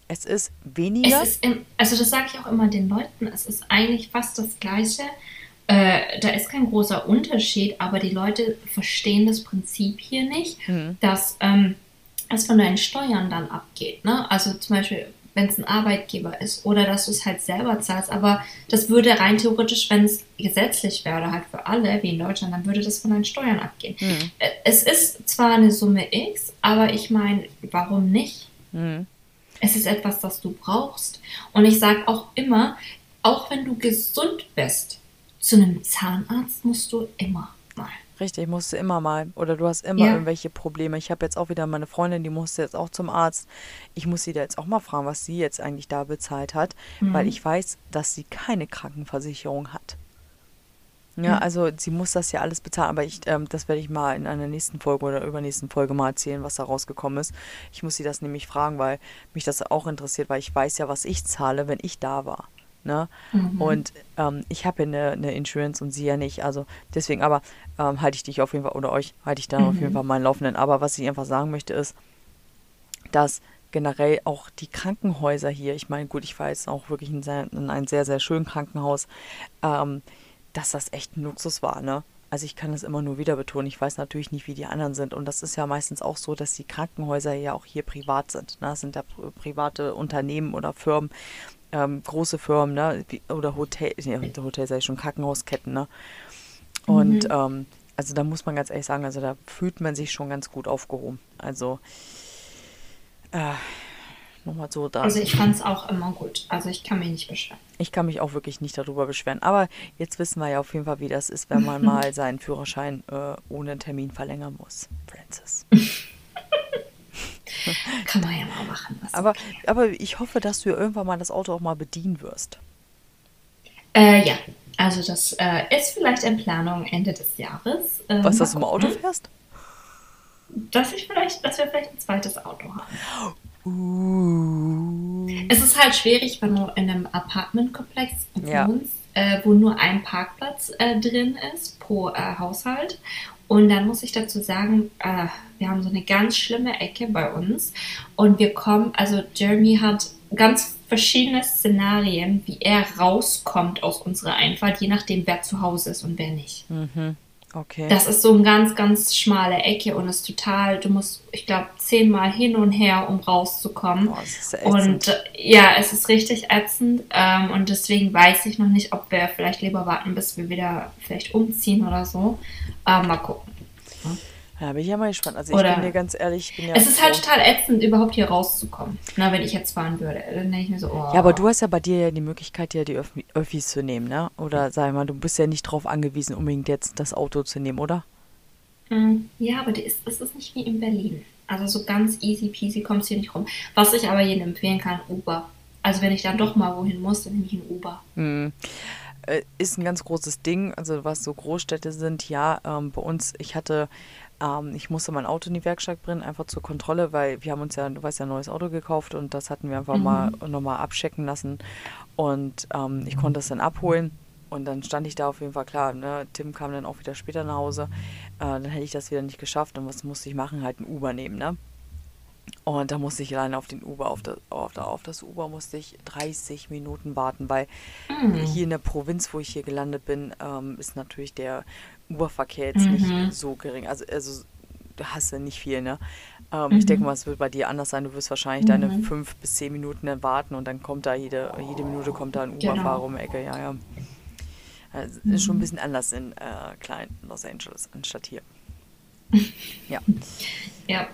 Es ist weniger. Es ist im, also das sage ich auch immer den Leuten, es ist eigentlich fast das Gleiche. Äh, da ist kein großer Unterschied, aber die Leute verstehen das Prinzip hier nicht, dass ähm, es von deinen Steuern dann abgeht. Ne? Also zum Beispiel, wenn es ein Arbeitgeber ist oder dass du es halt selber zahlst, aber das würde rein theoretisch, wenn es gesetzlich wäre, halt für alle, wie in Deutschland, dann würde das von deinen Steuern abgehen. Äh, Es ist zwar eine Summe X, aber ich meine, warum nicht? Es ist etwas, das du brauchst. Und ich sage auch immer, auch wenn du gesund bist, zu einem Zahnarzt musst du immer mal. Richtig, musst du immer mal. Oder du hast immer Ja. irgendwelche Probleme. Ich habe jetzt auch wieder meine Freundin, die musste jetzt auch zum Arzt. Ich muss sie da jetzt auch mal fragen, was sie jetzt eigentlich da bezahlt hat, weil ich weiß, dass sie keine Krankenversicherung hat. Ja, also sie muss das ja alles bezahlen, aber ich, ähm, das werde ich mal in einer nächsten Folge oder übernächsten Folge mal erzählen, was da rausgekommen ist. Ich muss sie das nämlich fragen, weil mich das auch interessiert, weil ich weiß ja, was ich zahle, wenn ich da war. Ne? Und ähm, ich habe ja eine, eine Insurance und sie ja nicht. Also deswegen, aber ähm, halte ich dich auf jeden Fall oder euch halte ich dann auf jeden Fall mal laufenden. Aber was ich einfach sagen möchte ist, dass generell auch die Krankenhäuser hier, ich meine, gut, ich war jetzt auch wirklich in, sehr, in einem sehr, sehr schönen Krankenhaus, ähm, dass das echt ein Luxus war, ne? Also ich kann das immer nur wieder betonen. Ich weiß natürlich nicht, wie die anderen sind. Und das ist ja meistens auch so, dass die Krankenhäuser ja auch hier privat sind. Ne? Das sind ja pri- private Unternehmen oder Firmen, ähm, große Firmen, ne? Oder Hotel, nee, Hotel sei schon Krankenhausketten, ne? Und ähm, also da muss man ganz ehrlich sagen, also da fühlt man sich schon ganz gut aufgehoben. Also äh, nochmal so da. Also ich fand es auch immer gut. Also ich kann mich nicht beschweren. Ich kann mich auch wirklich nicht darüber beschweren. Aber jetzt wissen wir ja auf jeden Fall, wie das ist, wenn man *laughs* mal seinen Führerschein äh, ohne Termin verlängern muss. Francis. *laughs* Kann man ja mal machen. Aber, aber ich hoffe, dass du irgendwann mal das Auto auch mal bedienen wirst. äh, ja, also das äh, ist vielleicht in Planung Ende des Jahres. Äh, Was, dass du mal Auto fährst? dass ich vielleicht, dass wir vielleicht ein zweites Auto haben. *gasps* Uh. Es ist halt schwierig, wenn du in einem Apartmentkomplex Ja. wohnst, äh, wo nur ein Parkplatz äh, drin ist pro äh, Haushalt. Und dann muss ich dazu sagen, äh, wir haben so eine ganz schlimme Ecke bei uns. Und wir kommen, also Jeremy hat ganz verschiedene Szenarien, wie er rauskommt aus unserer Einfahrt, je nachdem, wer zu Hause ist und wer nicht. Mhm. Okay. Das ist so eine ganz, ganz schmale Ecke und ist total, du musst, ich glaube, zehnmal hin und her, um rauszukommen. Boah, das ist ätzend. Und äh, ja, es ist richtig ätzend ähm, und deswegen weiß ich noch nicht, ob wir vielleicht lieber warten, bis wir wieder vielleicht umziehen oder so. Ähm, mal gucken. Ja, bin ich ja mal gespannt. Also ich Oder- bin dir ganz ehrlich, ich bin ja. es ist halt froh. total ätzend, überhaupt hier rauszukommen. Na, wenn ich jetzt fahren würde, dann denke ich mir so, oh. Ja, aber du hast ja bei dir ja die Möglichkeit, ja die Öffi Öffis zu nehmen, ne? Oder sag mal, du bist ja nicht drauf angewiesen, unbedingt jetzt das Auto zu nehmen, oder? Mm, Ja, aber die ist, es ist nicht wie in Berlin. Also so ganz easy peasy kommst hier nicht rum. Was ich aber jedem empfehlen kann, Uber. Also wenn ich dann doch mal wohin muss, dann nehme ich ein Uber. Hm. Äh, Ist ein ganz großes Ding, also was so Großstädte sind, ja, ähm, bei uns, ich hatte, ähm, ich musste mein Auto in die Werkstatt bringen, einfach zur Kontrolle, weil wir haben uns ja, du weißt ja, ein neues Auto gekauft und das hatten wir einfach mal nochmal abchecken lassen. Und ähm, ich konnte es dann abholen und dann stand ich da auf jeden Fall klar, ne, Tim kam dann auch wieder später nach Hause, äh, dann hätte ich das wieder nicht geschafft und was musste ich machen, halt ein Uber nehmen, ne? Und da musste ich alleine auf den Uber, auf das, auf, da- auf das Uber musste ich 30 Minuten warten, weil hier in der Provinz, wo ich hier gelandet bin, ähm, ist natürlich der Uberverkehr jetzt Mhm. nicht so gering. Also, also du hast ja nicht viel, ne? Ähm, Ich denke mal, es wird bei dir anders sein. Du wirst wahrscheinlich deine Mhm. fünf bis zehn Minuten dann warten und dann kommt da jede, jede Minute kommt da ein Genau. Uberfahrer um die Ecke, ja, ja. Also, Ist schon ein bisschen anders in äh, klein Los Angeles anstatt hier. *laughs* Ja. Ja.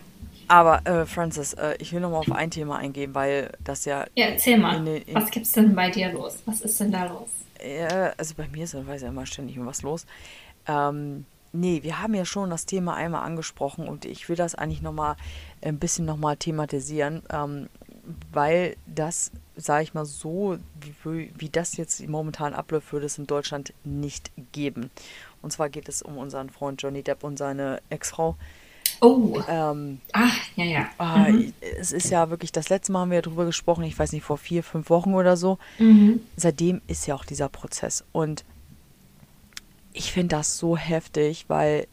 Aber äh, Francis, äh, ich will nochmal auf ein Thema eingehen, weil das ja, Ja, erzähl mal. In den- in- was gibt's denn bei dir los? Was ist denn da los? äh, also bei mir ist ja, weiß ja immer ständig was los. Ähm, nee, wir haben ja schon das Thema einmal angesprochen und ich will das eigentlich nochmal ein bisschen nochmal thematisieren, ähm, weil das, sage ich mal so, wie, wie das jetzt momentan abläuft, würde es in Deutschland nicht geben. Und zwar geht es um unseren Freund Johnny Depp und seine Ex-Frau. Oh, Ähm, ach, ja, ja. Ah, Es ist ja wirklich, das letzte Mal haben wir ja drüber gesprochen, ich weiß nicht, vor vier, fünf Wochen oder so. Mhm. Seitdem ist ja auch dieser Prozess. Und ich finde das so heftig, weil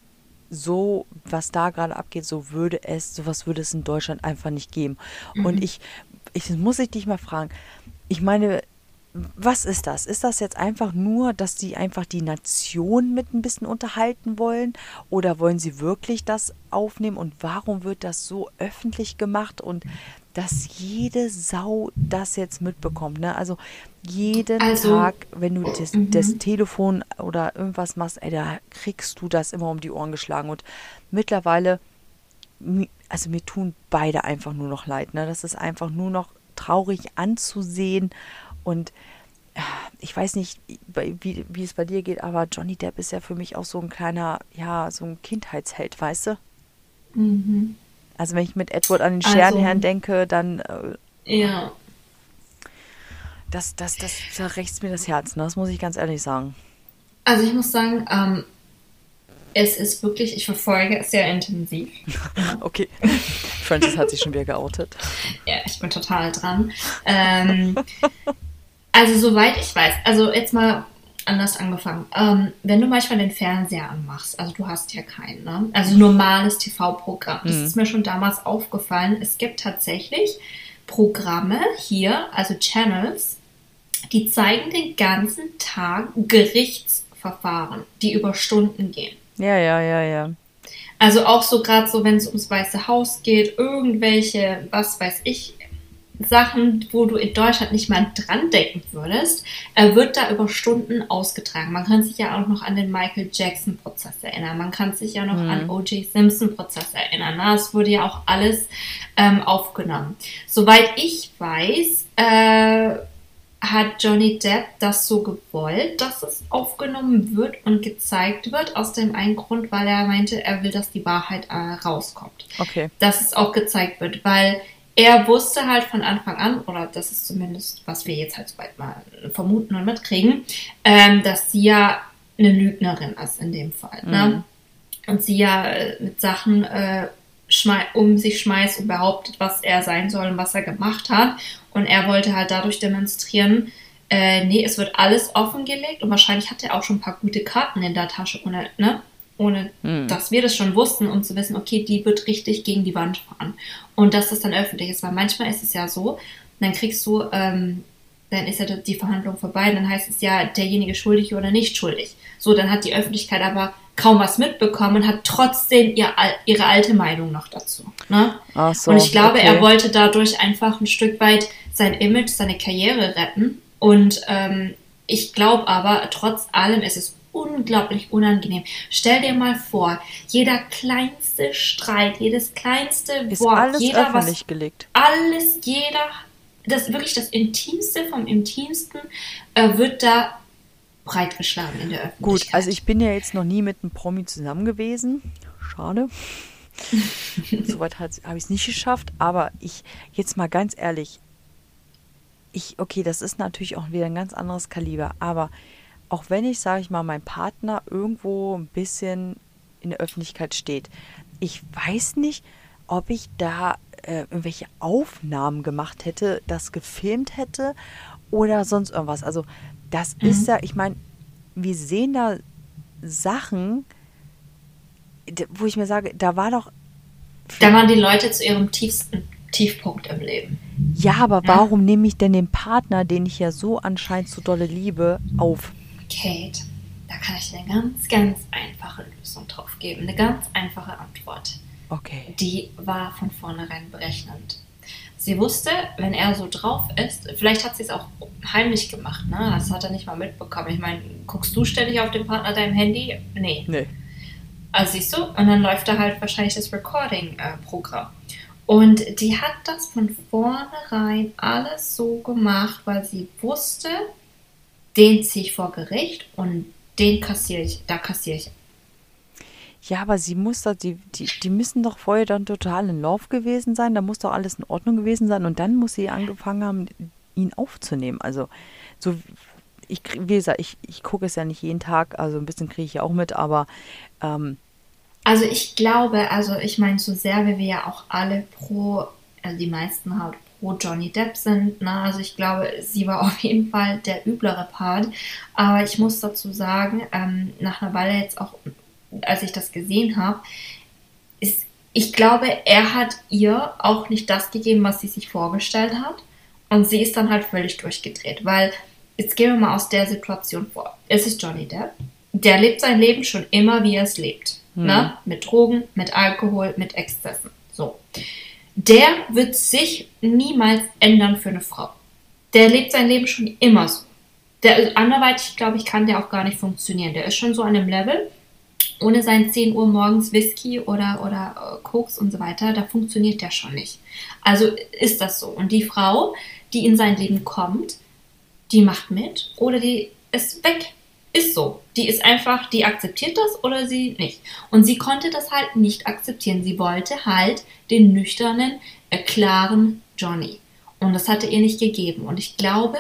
so, was da gerade abgeht, so würde es, sowas würde es in Deutschland einfach nicht geben. Und ich, ich muss ich dich mal fragen, ich meine, was ist das? Ist das jetzt einfach nur, dass sie einfach die Nation mit ein bisschen unterhalten wollen? Oder wollen sie wirklich das aufnehmen? Und warum wird das so öffentlich gemacht? Und dass jede Sau das jetzt mitbekommt. Ne? Also jeden Also- Tag, wenn du das, das Telefon oder irgendwas machst, ey, da kriegst du das immer um die Ohren geschlagen. Und mittlerweile mi- also mir tun beide einfach nur noch leid. Ne? Das ist einfach nur noch traurig anzusehen. Und äh, ich weiß nicht, wie, wie es bei dir geht, aber Johnny Depp ist ja für mich auch so ein kleiner, ja, so ein Kindheitsheld, weißt du? Mhm. Also wenn ich mit Edward an den Also- Scherenherrn denke, dann äh, Ja. das, das, das zerrächt mir das Herz, ne? das muss ich ganz ehrlich sagen. Also ich muss sagen, ähm, es ist wirklich, ich verfolge es sehr intensiv. *laughs* Okay. Francis hat sich schon wieder geoutet. *laughs* Ja, ich bin total dran. Ähm, also soweit ich weiß, also jetzt mal anders angefangen. Ähm, wenn du manchmal den Fernseher anmachst, also du hast ja keinen, ne? Also normales TV-Programm. Das ist mir schon damals aufgefallen. Es gibt tatsächlich Programme hier, also Channels, die zeigen den ganzen Tag Gerichtsverfahren, die über Stunden gehen. Ja, ja, ja, ja. Also auch so gerade so, wenn es ums Weiße Haus geht, irgendwelche, was weiß ich, Sachen, wo du in Deutschland nicht mal dran denken würdest, wird da über Stunden ausgetragen. Man kann sich ja auch noch an den Michael Jackson-Prozess erinnern. Man kann sich ja noch an O.J. Simpson-Prozess erinnern. Na, Es wurde ja auch alles ähm, aufgenommen. Soweit ich weiß, äh, hat Johnny Depp das so gewollt, dass es aufgenommen wird und gezeigt wird, aus dem einen Grund, weil er meinte, er will, dass die Wahrheit äh, rauskommt. Okay. Dass es auch gezeigt wird, weil er wusste halt von Anfang an, oder das ist zumindest, was wir jetzt halt soweit mal vermuten und mitkriegen, ähm, dass sie ja eine Lügnerin ist in dem Fall. Ne? Und sie ja äh, mit Sachen äh, um sich schmeißt und behauptet, was er sein soll und was er gemacht hat. Und er wollte halt dadurch demonstrieren, äh, nee, es wird alles offengelegt und wahrscheinlich hat er auch schon ein paar gute Karten in der Tasche, ohne, ne? Ohne hm. dass wir das schon wussten, um zu wissen, okay, die wird richtig gegen die Wand fahren. Und dass das dann öffentlich ist, weil manchmal ist es ja so, dann kriegst du, ähm, dann ist ja die Verhandlung vorbei, dann heißt es ja, derjenige schuldig oder nicht schuldig. So, dann hat die Öffentlichkeit aber kaum was mitbekommen und hat trotzdem ihr, ihre alte Meinung noch dazu. Ne? So, und ich glaube, okay. er wollte dadurch einfach ein Stück weit sein Image, seine Karriere retten und ähm, ich glaube aber, trotz allem ist es unglaublich unangenehm. Stell dir mal vor, jeder kleinste Streit, jedes kleinste ist Wort, alles jeder öffentlich was, gelegt. Alles, jeder, das wirklich das Intimste vom Intimsten äh, wird da breitgeschlagen in der Öffentlichkeit. Gut, also ich bin ja jetzt noch nie mit einem Promi zusammen gewesen. Schade. *laughs* Soweit habe ich es nicht geschafft. Aber ich, jetzt mal ganz ehrlich, ich, okay, das ist natürlich auch wieder ein ganz anderes Kaliber, aber auch wenn ich, sage ich mal, mein Partner irgendwo ein bisschen in der Öffentlichkeit steht, ich weiß nicht, ob ich da äh, irgendwelche Aufnahmen gemacht hätte, das gefilmt hätte oder sonst irgendwas. Also das mhm. ist ja, ich meine, wir sehen da Sachen, wo ich mir sage, da war doch. Da waren die Leute zu ihrem tiefsten Tiefpunkt im Leben. Ja, aber ja? warum nehme ich denn den Partner, den ich ja so anscheinend so dolle liebe, auf? Kate, da kann ich eine ganz, ganz einfache Lösung drauf geben. Eine ganz einfache Antwort. Okay. Die war von vornherein berechnend. Sie wusste, wenn er so drauf ist, vielleicht hat sie es auch heimlich gemacht, ne? Das hat er nicht mal mitbekommen. Ich meine, guckst du ständig auf den Partner deinem Handy? Nee. Nee. Also siehst du, und dann läuft da halt wahrscheinlich das Recording-Programm. Und die hat das von vornherein alles so gemacht, weil sie wusste, den ziehe ich vor Gericht und den kassiere ich, da kassiere ich. Ja, aber sie muss doch, die, die, die müssen doch vorher dann total in Lauf gewesen sein, da muss doch alles in Ordnung gewesen sein und dann muss sie angefangen haben, ihn aufzunehmen. Also, so, ich, wie gesagt, ich, ich gucke es ja nicht jeden Tag, also ein bisschen kriege ich ja auch mit, aber ähm, also ich glaube, also ich meine, so sehr wie wir ja auch alle pro, also die meisten pro Johnny Depp sind, ne? also ich glaube, sie war *laughs* auf jeden Fall der üblere Part. Aber ich muss dazu sagen, ähm, nach einer Weile jetzt auch, als ich das gesehen habe, ist, ich glaube, er hat ihr auch nicht das gegeben, was sie sich vorgestellt hat. Und sie ist dann halt völlig durchgedreht, weil jetzt gehen wir mal aus der Situation vor. Es ist Johnny Depp. Der lebt sein Leben schon immer, wie er es lebt. Mhm. Ne? Mit Drogen, mit Alkohol, mit Exzessen. So. Der wird sich niemals ändern für eine Frau. Der lebt sein Leben schon immer so. Der anderweitig, glaube ich, kann der auch gar nicht funktionieren. Der ist schon so an einem Level, ohne sein 10 Uhr morgens Whisky oder, oder äh, Koks und so weiter, da funktioniert der schon nicht. Also ist das so. Und die Frau, die in sein Leben kommt, die macht mit oder die ist weg. Ist so. Die ist einfach, die akzeptiert das oder sie nicht. Und sie konnte das halt nicht akzeptieren. Sie wollte halt den nüchternen, klaren Johnny. Und das hatte ihr nicht gegeben. Und ich glaube,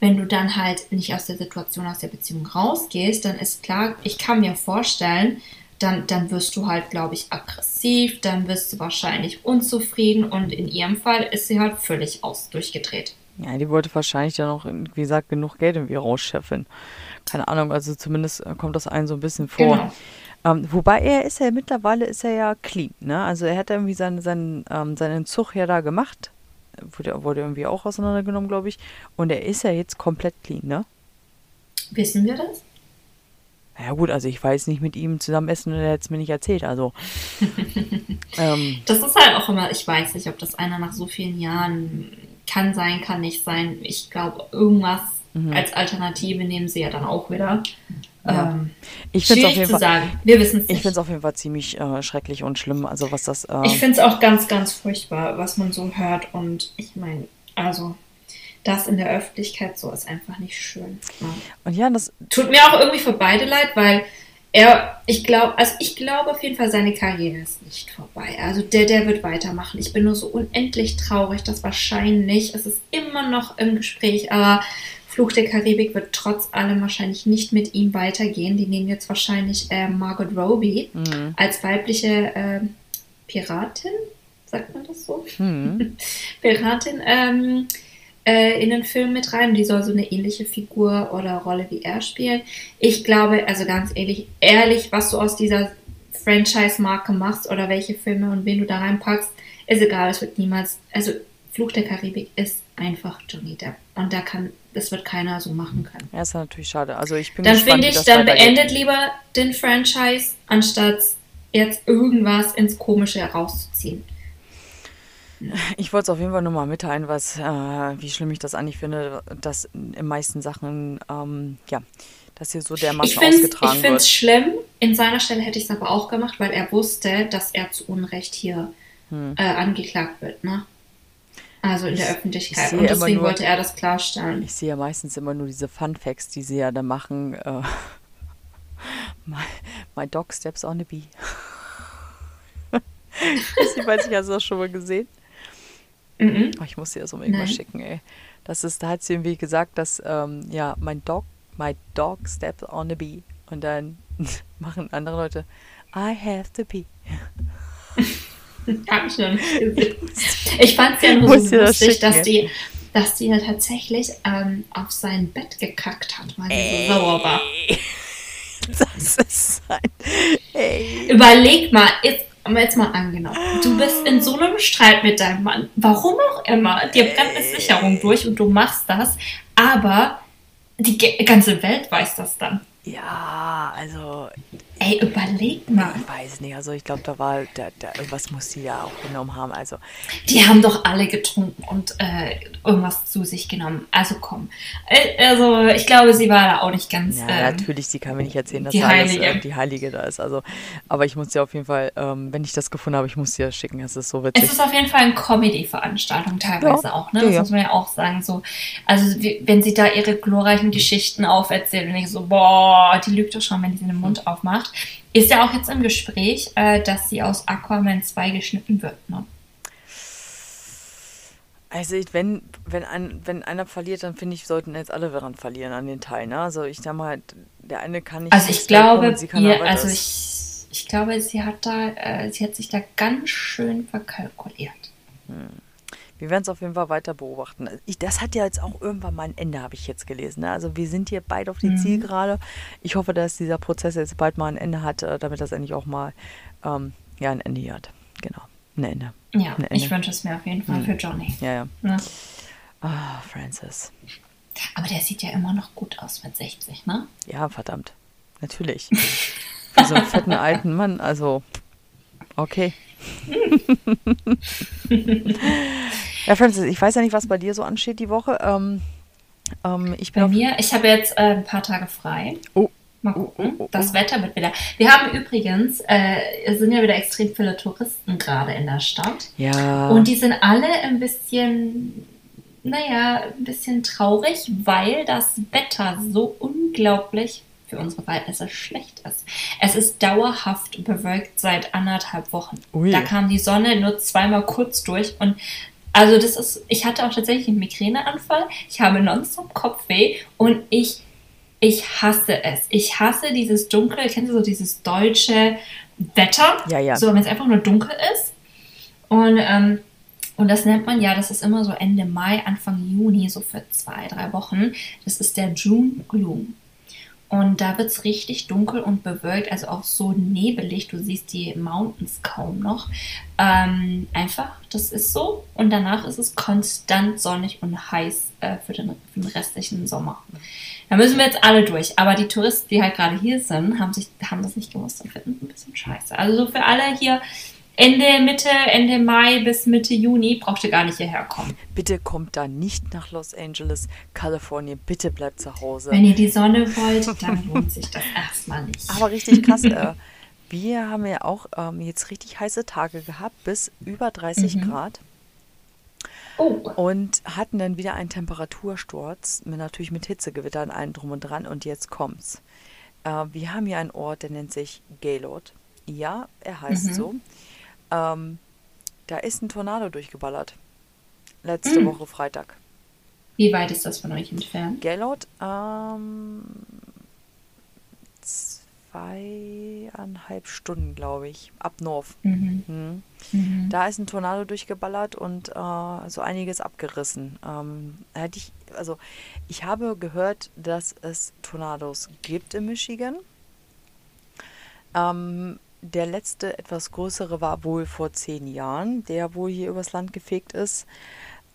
wenn du dann halt nicht aus der Situation, aus der Beziehung rausgehst, dann ist klar, ich kann mir vorstellen, dann, dann wirst du halt, glaube ich, aggressiv, dann wirst du wahrscheinlich unzufrieden und in ihrem Fall ist sie halt völlig aus durchgedreht. Ja, die wollte wahrscheinlich dann auch, wie gesagt, genug Geld irgendwie rausscheffeln keine Ahnung, also zumindest äh, kommt das einem so ein bisschen vor. Genau. Ähm, wobei er ist ja mittlerweile ist er ja clean, ne? Also er hat irgendwie seinen, seinen, ähm, seinen Zug ja da gemacht. Wurde, wurde irgendwie auch auseinandergenommen, glaube ich. Und er ist ja jetzt komplett clean, ne? Wissen wir das? Ja gut, also ich weiß nicht mit ihm zusammen essen und er hat es mir nicht erzählt, also. *laughs* ähm, das ist halt auch immer, ich weiß nicht, ob das einer nach so vielen Jahren kann sein, kann nicht sein. Ich glaube, irgendwas Mhm. Als Alternative nehmen sie ja dann auch wieder. Ja. Ähm, ich finde es auf jeden Fall. Sagen. Wir wissen es Ich finde es auf jeden Fall ziemlich äh, schrecklich und schlimm. Also was das. Äh, ich finde es auch ganz, ganz furchtbar, was man so hört. Und ich meine, also das in der Öffentlichkeit so ist einfach nicht schön. Ja. Und ja, das tut mir auch irgendwie für beide leid, weil er, ich glaube, also ich glaube auf jeden Fall, seine Karriere ist nicht vorbei. Also der, der wird weitermachen. Ich bin nur so unendlich traurig, dass wahrscheinlich, es ist immer noch im Gespräch, aber Fluch der Karibik wird trotz allem wahrscheinlich nicht mit ihm weitergehen. Die nehmen jetzt wahrscheinlich äh, Margot Robbie mhm. als weibliche äh, Piratin, sagt man das so? Hm. *laughs* Piratin ähm, äh, in den Film mit rein. Die soll so eine ähnliche Figur oder Rolle wie er spielen. Ich glaube, also ganz ehrlich, ehrlich, was du aus dieser Franchise-Marke machst oder welche Filme und wen du da reinpackst, ist egal. Es wird niemals, also Fluch der Karibik ist einfach Johnny Depp. Und da kann, das wird keiner so machen können. Ja, ist natürlich schade. Also ich bin Dann finde ich, dann beendet lieber den Franchise, anstatt jetzt irgendwas ins Komische herauszuziehen. Ich wollte es auf jeden Fall nur mal mitteilen, was, äh, wie schlimm ich das eigentlich finde, dass in meisten Sachen, ähm, ja, dass hier so Ich finde ausgetragen es wird. schlimm. In seiner Stelle hätte ich es aber auch gemacht, weil er wusste, dass er zu Unrecht hier Hm. äh, angeklagt wird. Ne? Also in der Ich- Öffentlichkeit. ich Und deswegen nur- wollte er das klarstellen. Ich sehe ja meistens immer nur diese Fun Facts, die sie ja da machen. Äh, *laughs* my, my dog steps on a bee. *laughs* ich weiß nicht, hast du das schon mal gesehen? Mhm. Oh, ich muss dir das unbedingt mal Nein. schicken, ey. Das ist, da hat sie irgendwie gesagt, dass, ähm, ja, mein Dog, my dog steps on a bee. Und dann *laughs* machen andere Leute, I have the bee. *laughs* Hab ich noch nicht gesehen. *laughs* Ich fand es ja nur so lustig, dass die, dass die ja tatsächlich ähm, auf sein Bett gekackt hat, weil sie so sauer war. *laughs* Das ist ein, ey. Überleg mal, jetzt, jetzt mal angenommen, du bist in so einem Streit mit deinem Mann, warum auch immer, dir brennt eine Sicherung durch und du machst das, aber die ganze Welt weiß das dann. Ja, also, Ey, überleg mal. ich weiß nicht, also ich glaube, da war, da, da, irgendwas muss sie ja auch genommen haben, also. Die haben doch alle getrunken und äh, irgendwas zu sich genommen. Also komm. Äh, also ich glaube, sie war da auch nicht ganz. Ja, ähm, natürlich, sie kann mir nicht erzählen, dass die da alles, Heilige. äh, die Heilige da ist. Also, aber ich muss dir auf jeden Fall, ähm, wenn ich das gefunden habe, ich muss dir das schicken. Es ist so witzig. Es ist auf jeden Fall eine Comedy-Veranstaltung teilweise Ja, auch, ne? ja, Das ja. muss man ja auch sagen. So, also wie, wenn sie da ihre glorreichen Geschichten auferzählt und ich so, boah, die lügt doch schon, wenn die sie den Mund aufmacht. Ist ja auch jetzt im Gespräch, äh, dass sie aus Aquaman 2 geschnitten wird. Ne? Also ich, wenn, wenn, ein, wenn einer verliert, dann finde ich, sollten jetzt alle daran verlieren an den Teil. Ne? Also ich sag mal, der eine kann nicht. Also ich kommen glaube, kann ihr, also ich, ich glaube, sie hat da, äh, sie hat sich da ganz schön verkalkuliert. Wir werden es auf jeden Fall weiter beobachten. Ich, das hat ja jetzt auch irgendwann mal ein Ende, habe ich jetzt gelesen. Ne? Also wir sind hier beide auf die Mhm. Zielgerade. Ich hoffe, dass dieser Prozess jetzt bald mal ein Ende hat, äh, damit das endlich auch mal ähm, ja, ein Ende hat. Genau, ein Ende. Ja, Ein ich Ende. wünsche es mir auf jeden Fall Mhm. für Johnny. Ja, ja. Ne? Ah, Francis. Aber der sieht ja immer noch gut aus mit 60, ne? Ja, verdammt. Natürlich. Für *laughs* so einen fetten alten Mann, also okay. *laughs* *laughs* ja, Francis, ich weiß ja nicht, was bei dir so ansteht die Woche. Ähm, ähm, ich bin Bei mir, ich habe jetzt äh, ein paar Tage frei. Oh. Mal Oh, gucken. oh, oh, Das. Wetter wird wieder. Wir haben übrigens, äh, es sind ja wieder extrem viele Touristen gerade in der Stadt. Ja. Und die sind alle ein bisschen, naja, ein bisschen traurig, weil das Wetter so unglaublich für unsere Verhältnisse schlecht ist. Es ist dauerhaft bewölkt seit anderthalb Wochen. Ui. Da kam die Sonne nur zweimal kurz durch und also das ist, ich hatte auch tatsächlich einen Migräneanfall, ich habe nonstop Kopfweh und ich, ich hasse es. Ich hasse dieses dunkle, kennst du so dieses deutsche Wetter? Ja, ja. So, wenn es einfach nur dunkel ist. Und, ähm, und das nennt man ja, das ist immer so Ende Mai, Anfang Juni, so für zwei, drei Wochen. Das ist der June Gloom. Und da wird es richtig dunkel und bewölkt, also auch so nebelig. Du siehst die Mountains kaum noch. Ähm, einfach, das ist so. Und danach ist es konstant sonnig und heiß äh, für, den, für den restlichen Sommer. Da müssen wir jetzt alle durch. Aber die Touristen, die halt gerade hier sind, haben, sich, haben das nicht gewusst und finden es ein bisschen scheiße. Also so für alle hier Ende, Mitte, Ende Mai bis Mitte Juni braucht ihr gar nicht hierher kommen. Bitte kommt da nicht nach Los Angeles, Kalifornien. Bitte bleibt zu Hause. Wenn ihr die Sonne wollt, dann lohnt sich das erstmal nicht. Aber richtig krass. äh, *laughs* wir haben ja auch ähm, jetzt richtig heiße Tage gehabt, bis über 30 Mhm. Grad. oh, Und hatten dann wieder einen Temperatursturz, mit, natürlich mit Hitzegewittern, allen drum und dran. Und jetzt kommt's. Äh, wir haben hier einen Ort, der nennt sich Gaylord. Ja, er heißt Mhm. so. Ähm, da ist ein Tornado durchgeballert. Letzte Mm. Woche Freitag. wie weit ist das von euch entfernt? Gaylord, ähm, zwei, zweieinhalb Stunden, glaube ich, ab North. Mhm. Mhm. Mhm. Da ist ein Tornado durchgeballert und äh, so einiges abgerissen. Ähm, hätte ich, also ich habe gehört, dass es Tornados gibt in Michigan. Ähm, der letzte etwas größere war wohl vor zehn Jahren, der wohl hier übers Land gefegt ist.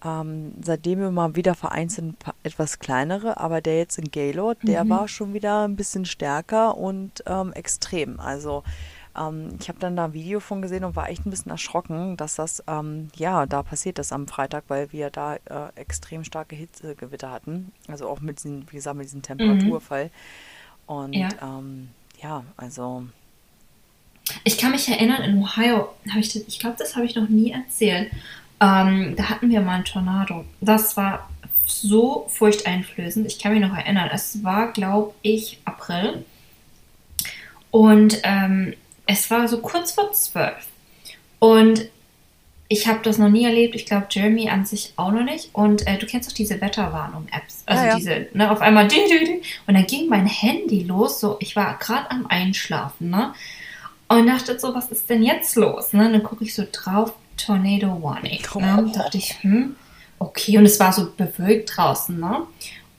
Ähm, seitdem immer wieder vereinzelt etwas kleinere, aber der jetzt in Gaylord, der Mhm. war schon wieder ein bisschen stärker und ähm, extrem. Also ähm, ich habe dann da ein Video von gesehen und war echt ein bisschen erschrocken, dass das ähm, ja da passiert ist am Freitag, weil wir da äh, extrem starke Hitzegewitter hatten. Also auch mit diesem, wie gesagt, mit diesem Temperaturfall. Und Ja. ähm, ja, also Ich kann mich erinnern, in Ohio habe ich das, ich glaube, das habe ich noch nie erzählt. Ähm, da hatten wir mal einen Tornado. Das war so furchteinflößend. Ich kann mich noch erinnern. Es war, glaube ich, April. Und ähm, es war so kurz vor zwölf. Und ich habe das noch nie erlebt. Ich glaube, Jeremy an sich auch noch nicht. Und äh, du kennst doch diese Wetterwarnung-Apps. Also Ja, ja. diese, ne, auf einmal. Und dann ging mein Handy los. So, ich war gerade am Einschlafen, ne? Und dachte so, was ist denn jetzt los? Ne? Und dann gucke ich so drauf, Tornado Warning. Ne? Und dachte ich, hm, okay. Und es war so bewölkt draußen, ne?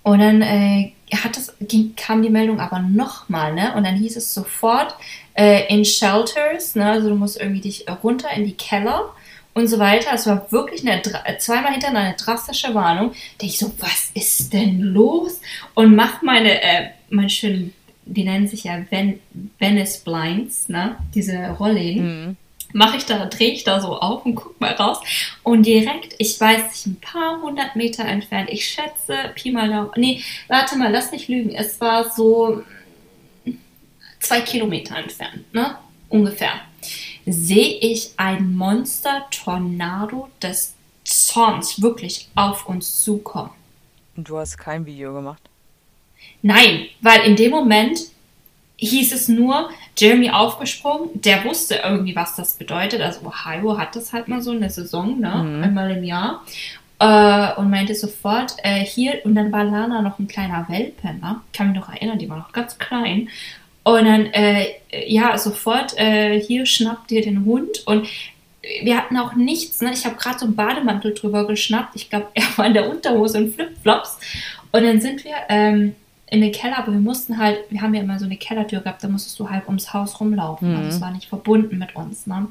Und dann äh, hat das, ging, kam die Meldung aber nochmal, ne? Und dann hieß es sofort äh, in Shelters, ne? Also du musst irgendwie dich runter in die Keller und so weiter. Es war wirklich eine, zweimal hintereinander eine drastische Warnung. Da ich so, was ist denn los? Und mach meine, äh, meine schönen, die nennen sich ja Ven Venice Blinds, ne? Diese Rollläden mhm. mache ich da, drehe ich da so auf und guck mal raus. Und direkt, ich weiß nicht, ein paar hundert Meter entfernt, ich schätze, Pi mal Daumen, nee, warte mal, lass nicht lügen, es war so zwei Kilometer entfernt, ne? Ungefähr. Sehe ich ein Monster-Tornado des Zorns wirklich auf uns zukommen. Und du hast kein Video gemacht. Nein, weil in dem Moment hieß es nur, Jeremy aufgesprungen, der wusste irgendwie, was das bedeutet. Also Ohio hat das halt mal so eine Saison, ne? Mhm. Einmal im Jahr. Äh, und meinte sofort, äh, hier, und dann war Lana noch ein kleiner Welpe, ne? Ich kann mich noch erinnern, die war noch ganz klein. Und dann, äh, ja, sofort, äh, hier schnappt ihr den Hund und wir hatten auch nichts, ne? Ich habe gerade so einen Bademantel drüber geschnappt. Ich glaube, *laughs* er war in der Unterhose und Flipflops. Und dann sind wir ähm, in den Keller, aber wir mussten halt, wir haben ja immer so eine Kellertür gehabt, da musstest du halb ums Haus rumlaufen. Mhm. Also es war nicht verbunden mit uns, ne?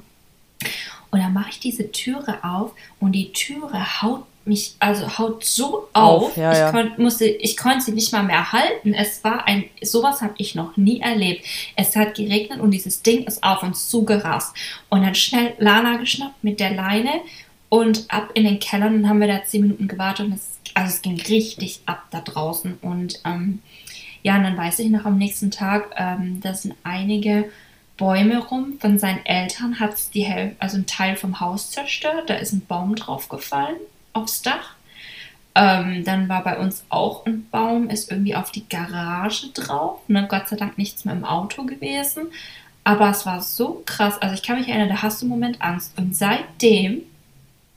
Und dann mache ich diese Türe auf und die Türe haut mich, also haut so auf. Auf, ja, ich, ja. Konnt, musste, ich konnte sie nicht mal mehr halten. Es war ein, sowas habe ich noch nie erlebt. Es hat geregnet und dieses Ding ist auf uns zugerast. Und dann schnell Lana geschnappt mit der Leine und ab in den Keller. Dann haben wir da zehn Minuten gewartet und es, also es ging richtig ab da draußen. Und ähm, ja, und dann weiß ich noch am nächsten Tag, ähm, da sind einige Bäume rum. Von seinen Eltern hat es die Hälfte, also ein Teil vom Haus zerstört. Da ist ein Baum draufgefallen aufs Dach. Ähm, dann war bei uns auch ein Baum, ist irgendwie auf die Garage drauf. Ne? Gott sei Dank nichts mehr im Auto gewesen. Aber es war so krass. Also ich kann mich erinnern, da hast du einen Moment Angst. Und seitdem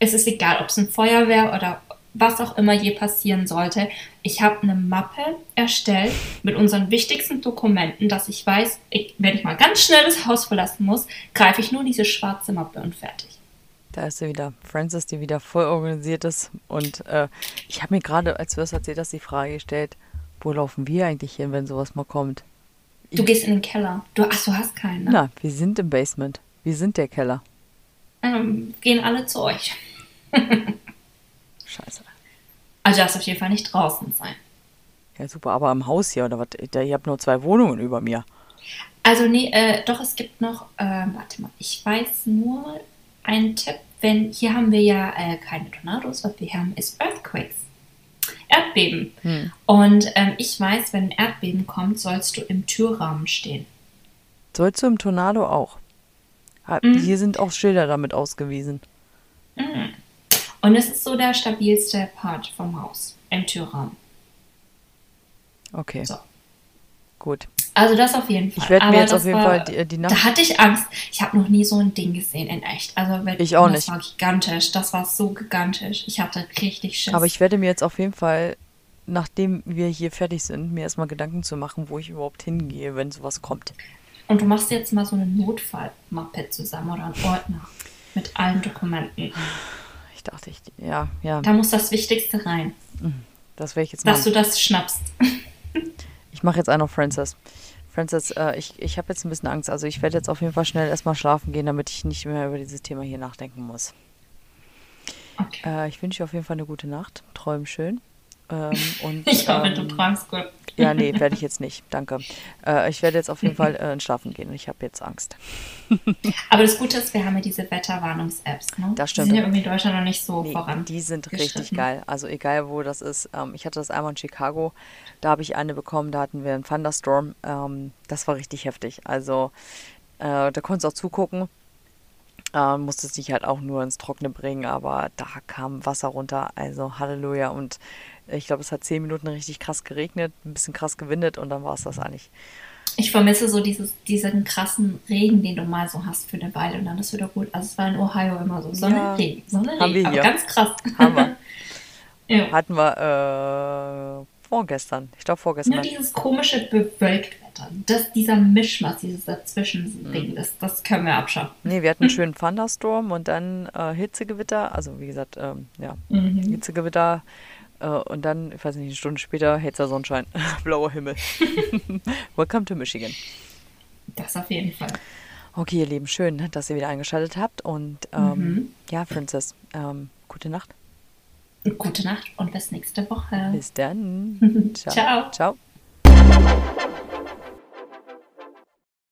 es ist egal, ob es ein Feuerwehr oder was auch immer je passieren sollte. Ich habe eine Mappe erstellt mit unseren wichtigsten Dokumenten, dass ich weiß, ich, wenn ich mal ganz schnell das Haus verlassen muss, greife ich nur diese schwarze Mappe und fertig. Da ist sie wieder. Francis, die wieder voll organisiert ist. Und äh, ich habe mir gerade, als du das erzählt hast, die Frage gestellt, wo laufen wir eigentlich hin, wenn sowas mal kommt? Du gehst in den Keller. Du, ach, du hast keinen, ne? Na, wir sind im Basement. Wir sind der Keller. Ähm, gehen alle zu euch. Scheiße. Also darfst auf jeden Fall nicht draußen sein. Ja, super, aber im Haus hier oder was? Ihr habt nur zwei Wohnungen über mir. Also nee, äh, doch, es gibt noch, äh, warte mal, ich weiß nur einen Tipp, wenn, hier haben wir ja äh, keine Tornados, was wir haben, ist Earthquakes. Erdbeben. Hm. Und ähm, ich weiß, wenn ein Erdbeben kommt, sollst du im Türrahmen stehen. Sollst du im Tornado auch? Mhm. Hier sind auch Schilder damit ausgewiesen. Und es ist so der stabilste Part vom Haus, im Türrahmen. Okay, So. gut. Also das auf jeden Fall. Ich werde mir jetzt auf das jeden war- Fall die, die Nacht. Da hatte ich Angst. Ich habe noch nie so ein Ding gesehen in echt. Also wenn, Ich auch das nicht. war gigantisch. Das war so gigantisch. Ich hatte richtig Schiss. Aber ich werde mir jetzt auf jeden Fall, nachdem wir hier fertig sind, mir erstmal Gedanken zu machen, wo ich überhaupt hingehe, wenn sowas kommt. und du machst jetzt mal so eine Notfallmappe zusammen oder einen Ordner mit allen Dokumenten. Ich dachte, ich, ja, ja, Da muss das Wichtigste rein, das werde ich jetzt dass du machen. das schnappst. *laughs* Ich mache jetzt einen auf Francis. Francis, äh, ich, ich habe jetzt ein bisschen Angst. Also ich werde jetzt auf jeden Fall schnell erstmal schlafen gehen, damit ich nicht mehr über dieses Thema hier nachdenken muss. Okay. Äh, ich wünsche dir auf jeden Fall eine gute Nacht. Träum schön. Ähm, und, *laughs* Ich hoffe, du ähm, träumst gut. Ja, nee, werde ich jetzt nicht. Danke. Äh, ich werde jetzt auf jeden *laughs* Fall äh, schlafen gehen und ich habe jetzt Angst. *laughs* Aber das Gute ist, wir haben ja diese Wetterwarnungs-Apps. Ne? Das Die stimmt. sind ja irgendwie in Deutschland noch nicht so Nee, voran. die sind richtig geil. Also egal wo das ist. Ähm, ich hatte das einmal in Chicago. Da habe ich eine bekommen. Da hatten wir einen Thunderstorm. Ähm, das war richtig heftig. Also äh, da konntest du auch zugucken. Ähm, musstest dich halt auch nur ins Trockene bringen, aber da kam Wasser runter. Also Halleluja. Und ich glaube, es hat zehn Minuten richtig krass geregnet, ein bisschen krass gewindet und dann war es das eigentlich. Ich vermisse so dieses, diesen krassen Regen, den du mal so hast für eine Weile und dann ist wieder gut. Also es war in Ohio immer so Sonne, Ja, Regen, Sonne, Regen. Aber ganz krass. Wir. *laughs* ja. Hatten wir äh, vorgestern. Ich glaube vorgestern. Nur dieses komische Bewölktwetter, das, dieser Mischmasch, dieses dazwischen Mhm. Das, das können wir abschaffen. Nee, wir hatten einen *laughs* schönen Thunderstorm und dann äh, Hitzegewitter. Also wie gesagt, ähm, ja, Mhm. Hitzegewitter. Äh, und dann, ich weiß nicht, eine Stunde später, hellster Sonnenschein, *laughs* blauer Himmel. *laughs* Welcome to Michigan. Das auf jeden Fall. Okay, ihr Lieben, schön, dass ihr wieder eingeschaltet habt. Und ähm, Mhm. ja, Princess, ähm, gute Nacht. Gute Nacht und bis nächste Woche. Bis dann. *laughs* Ciao. Ciao.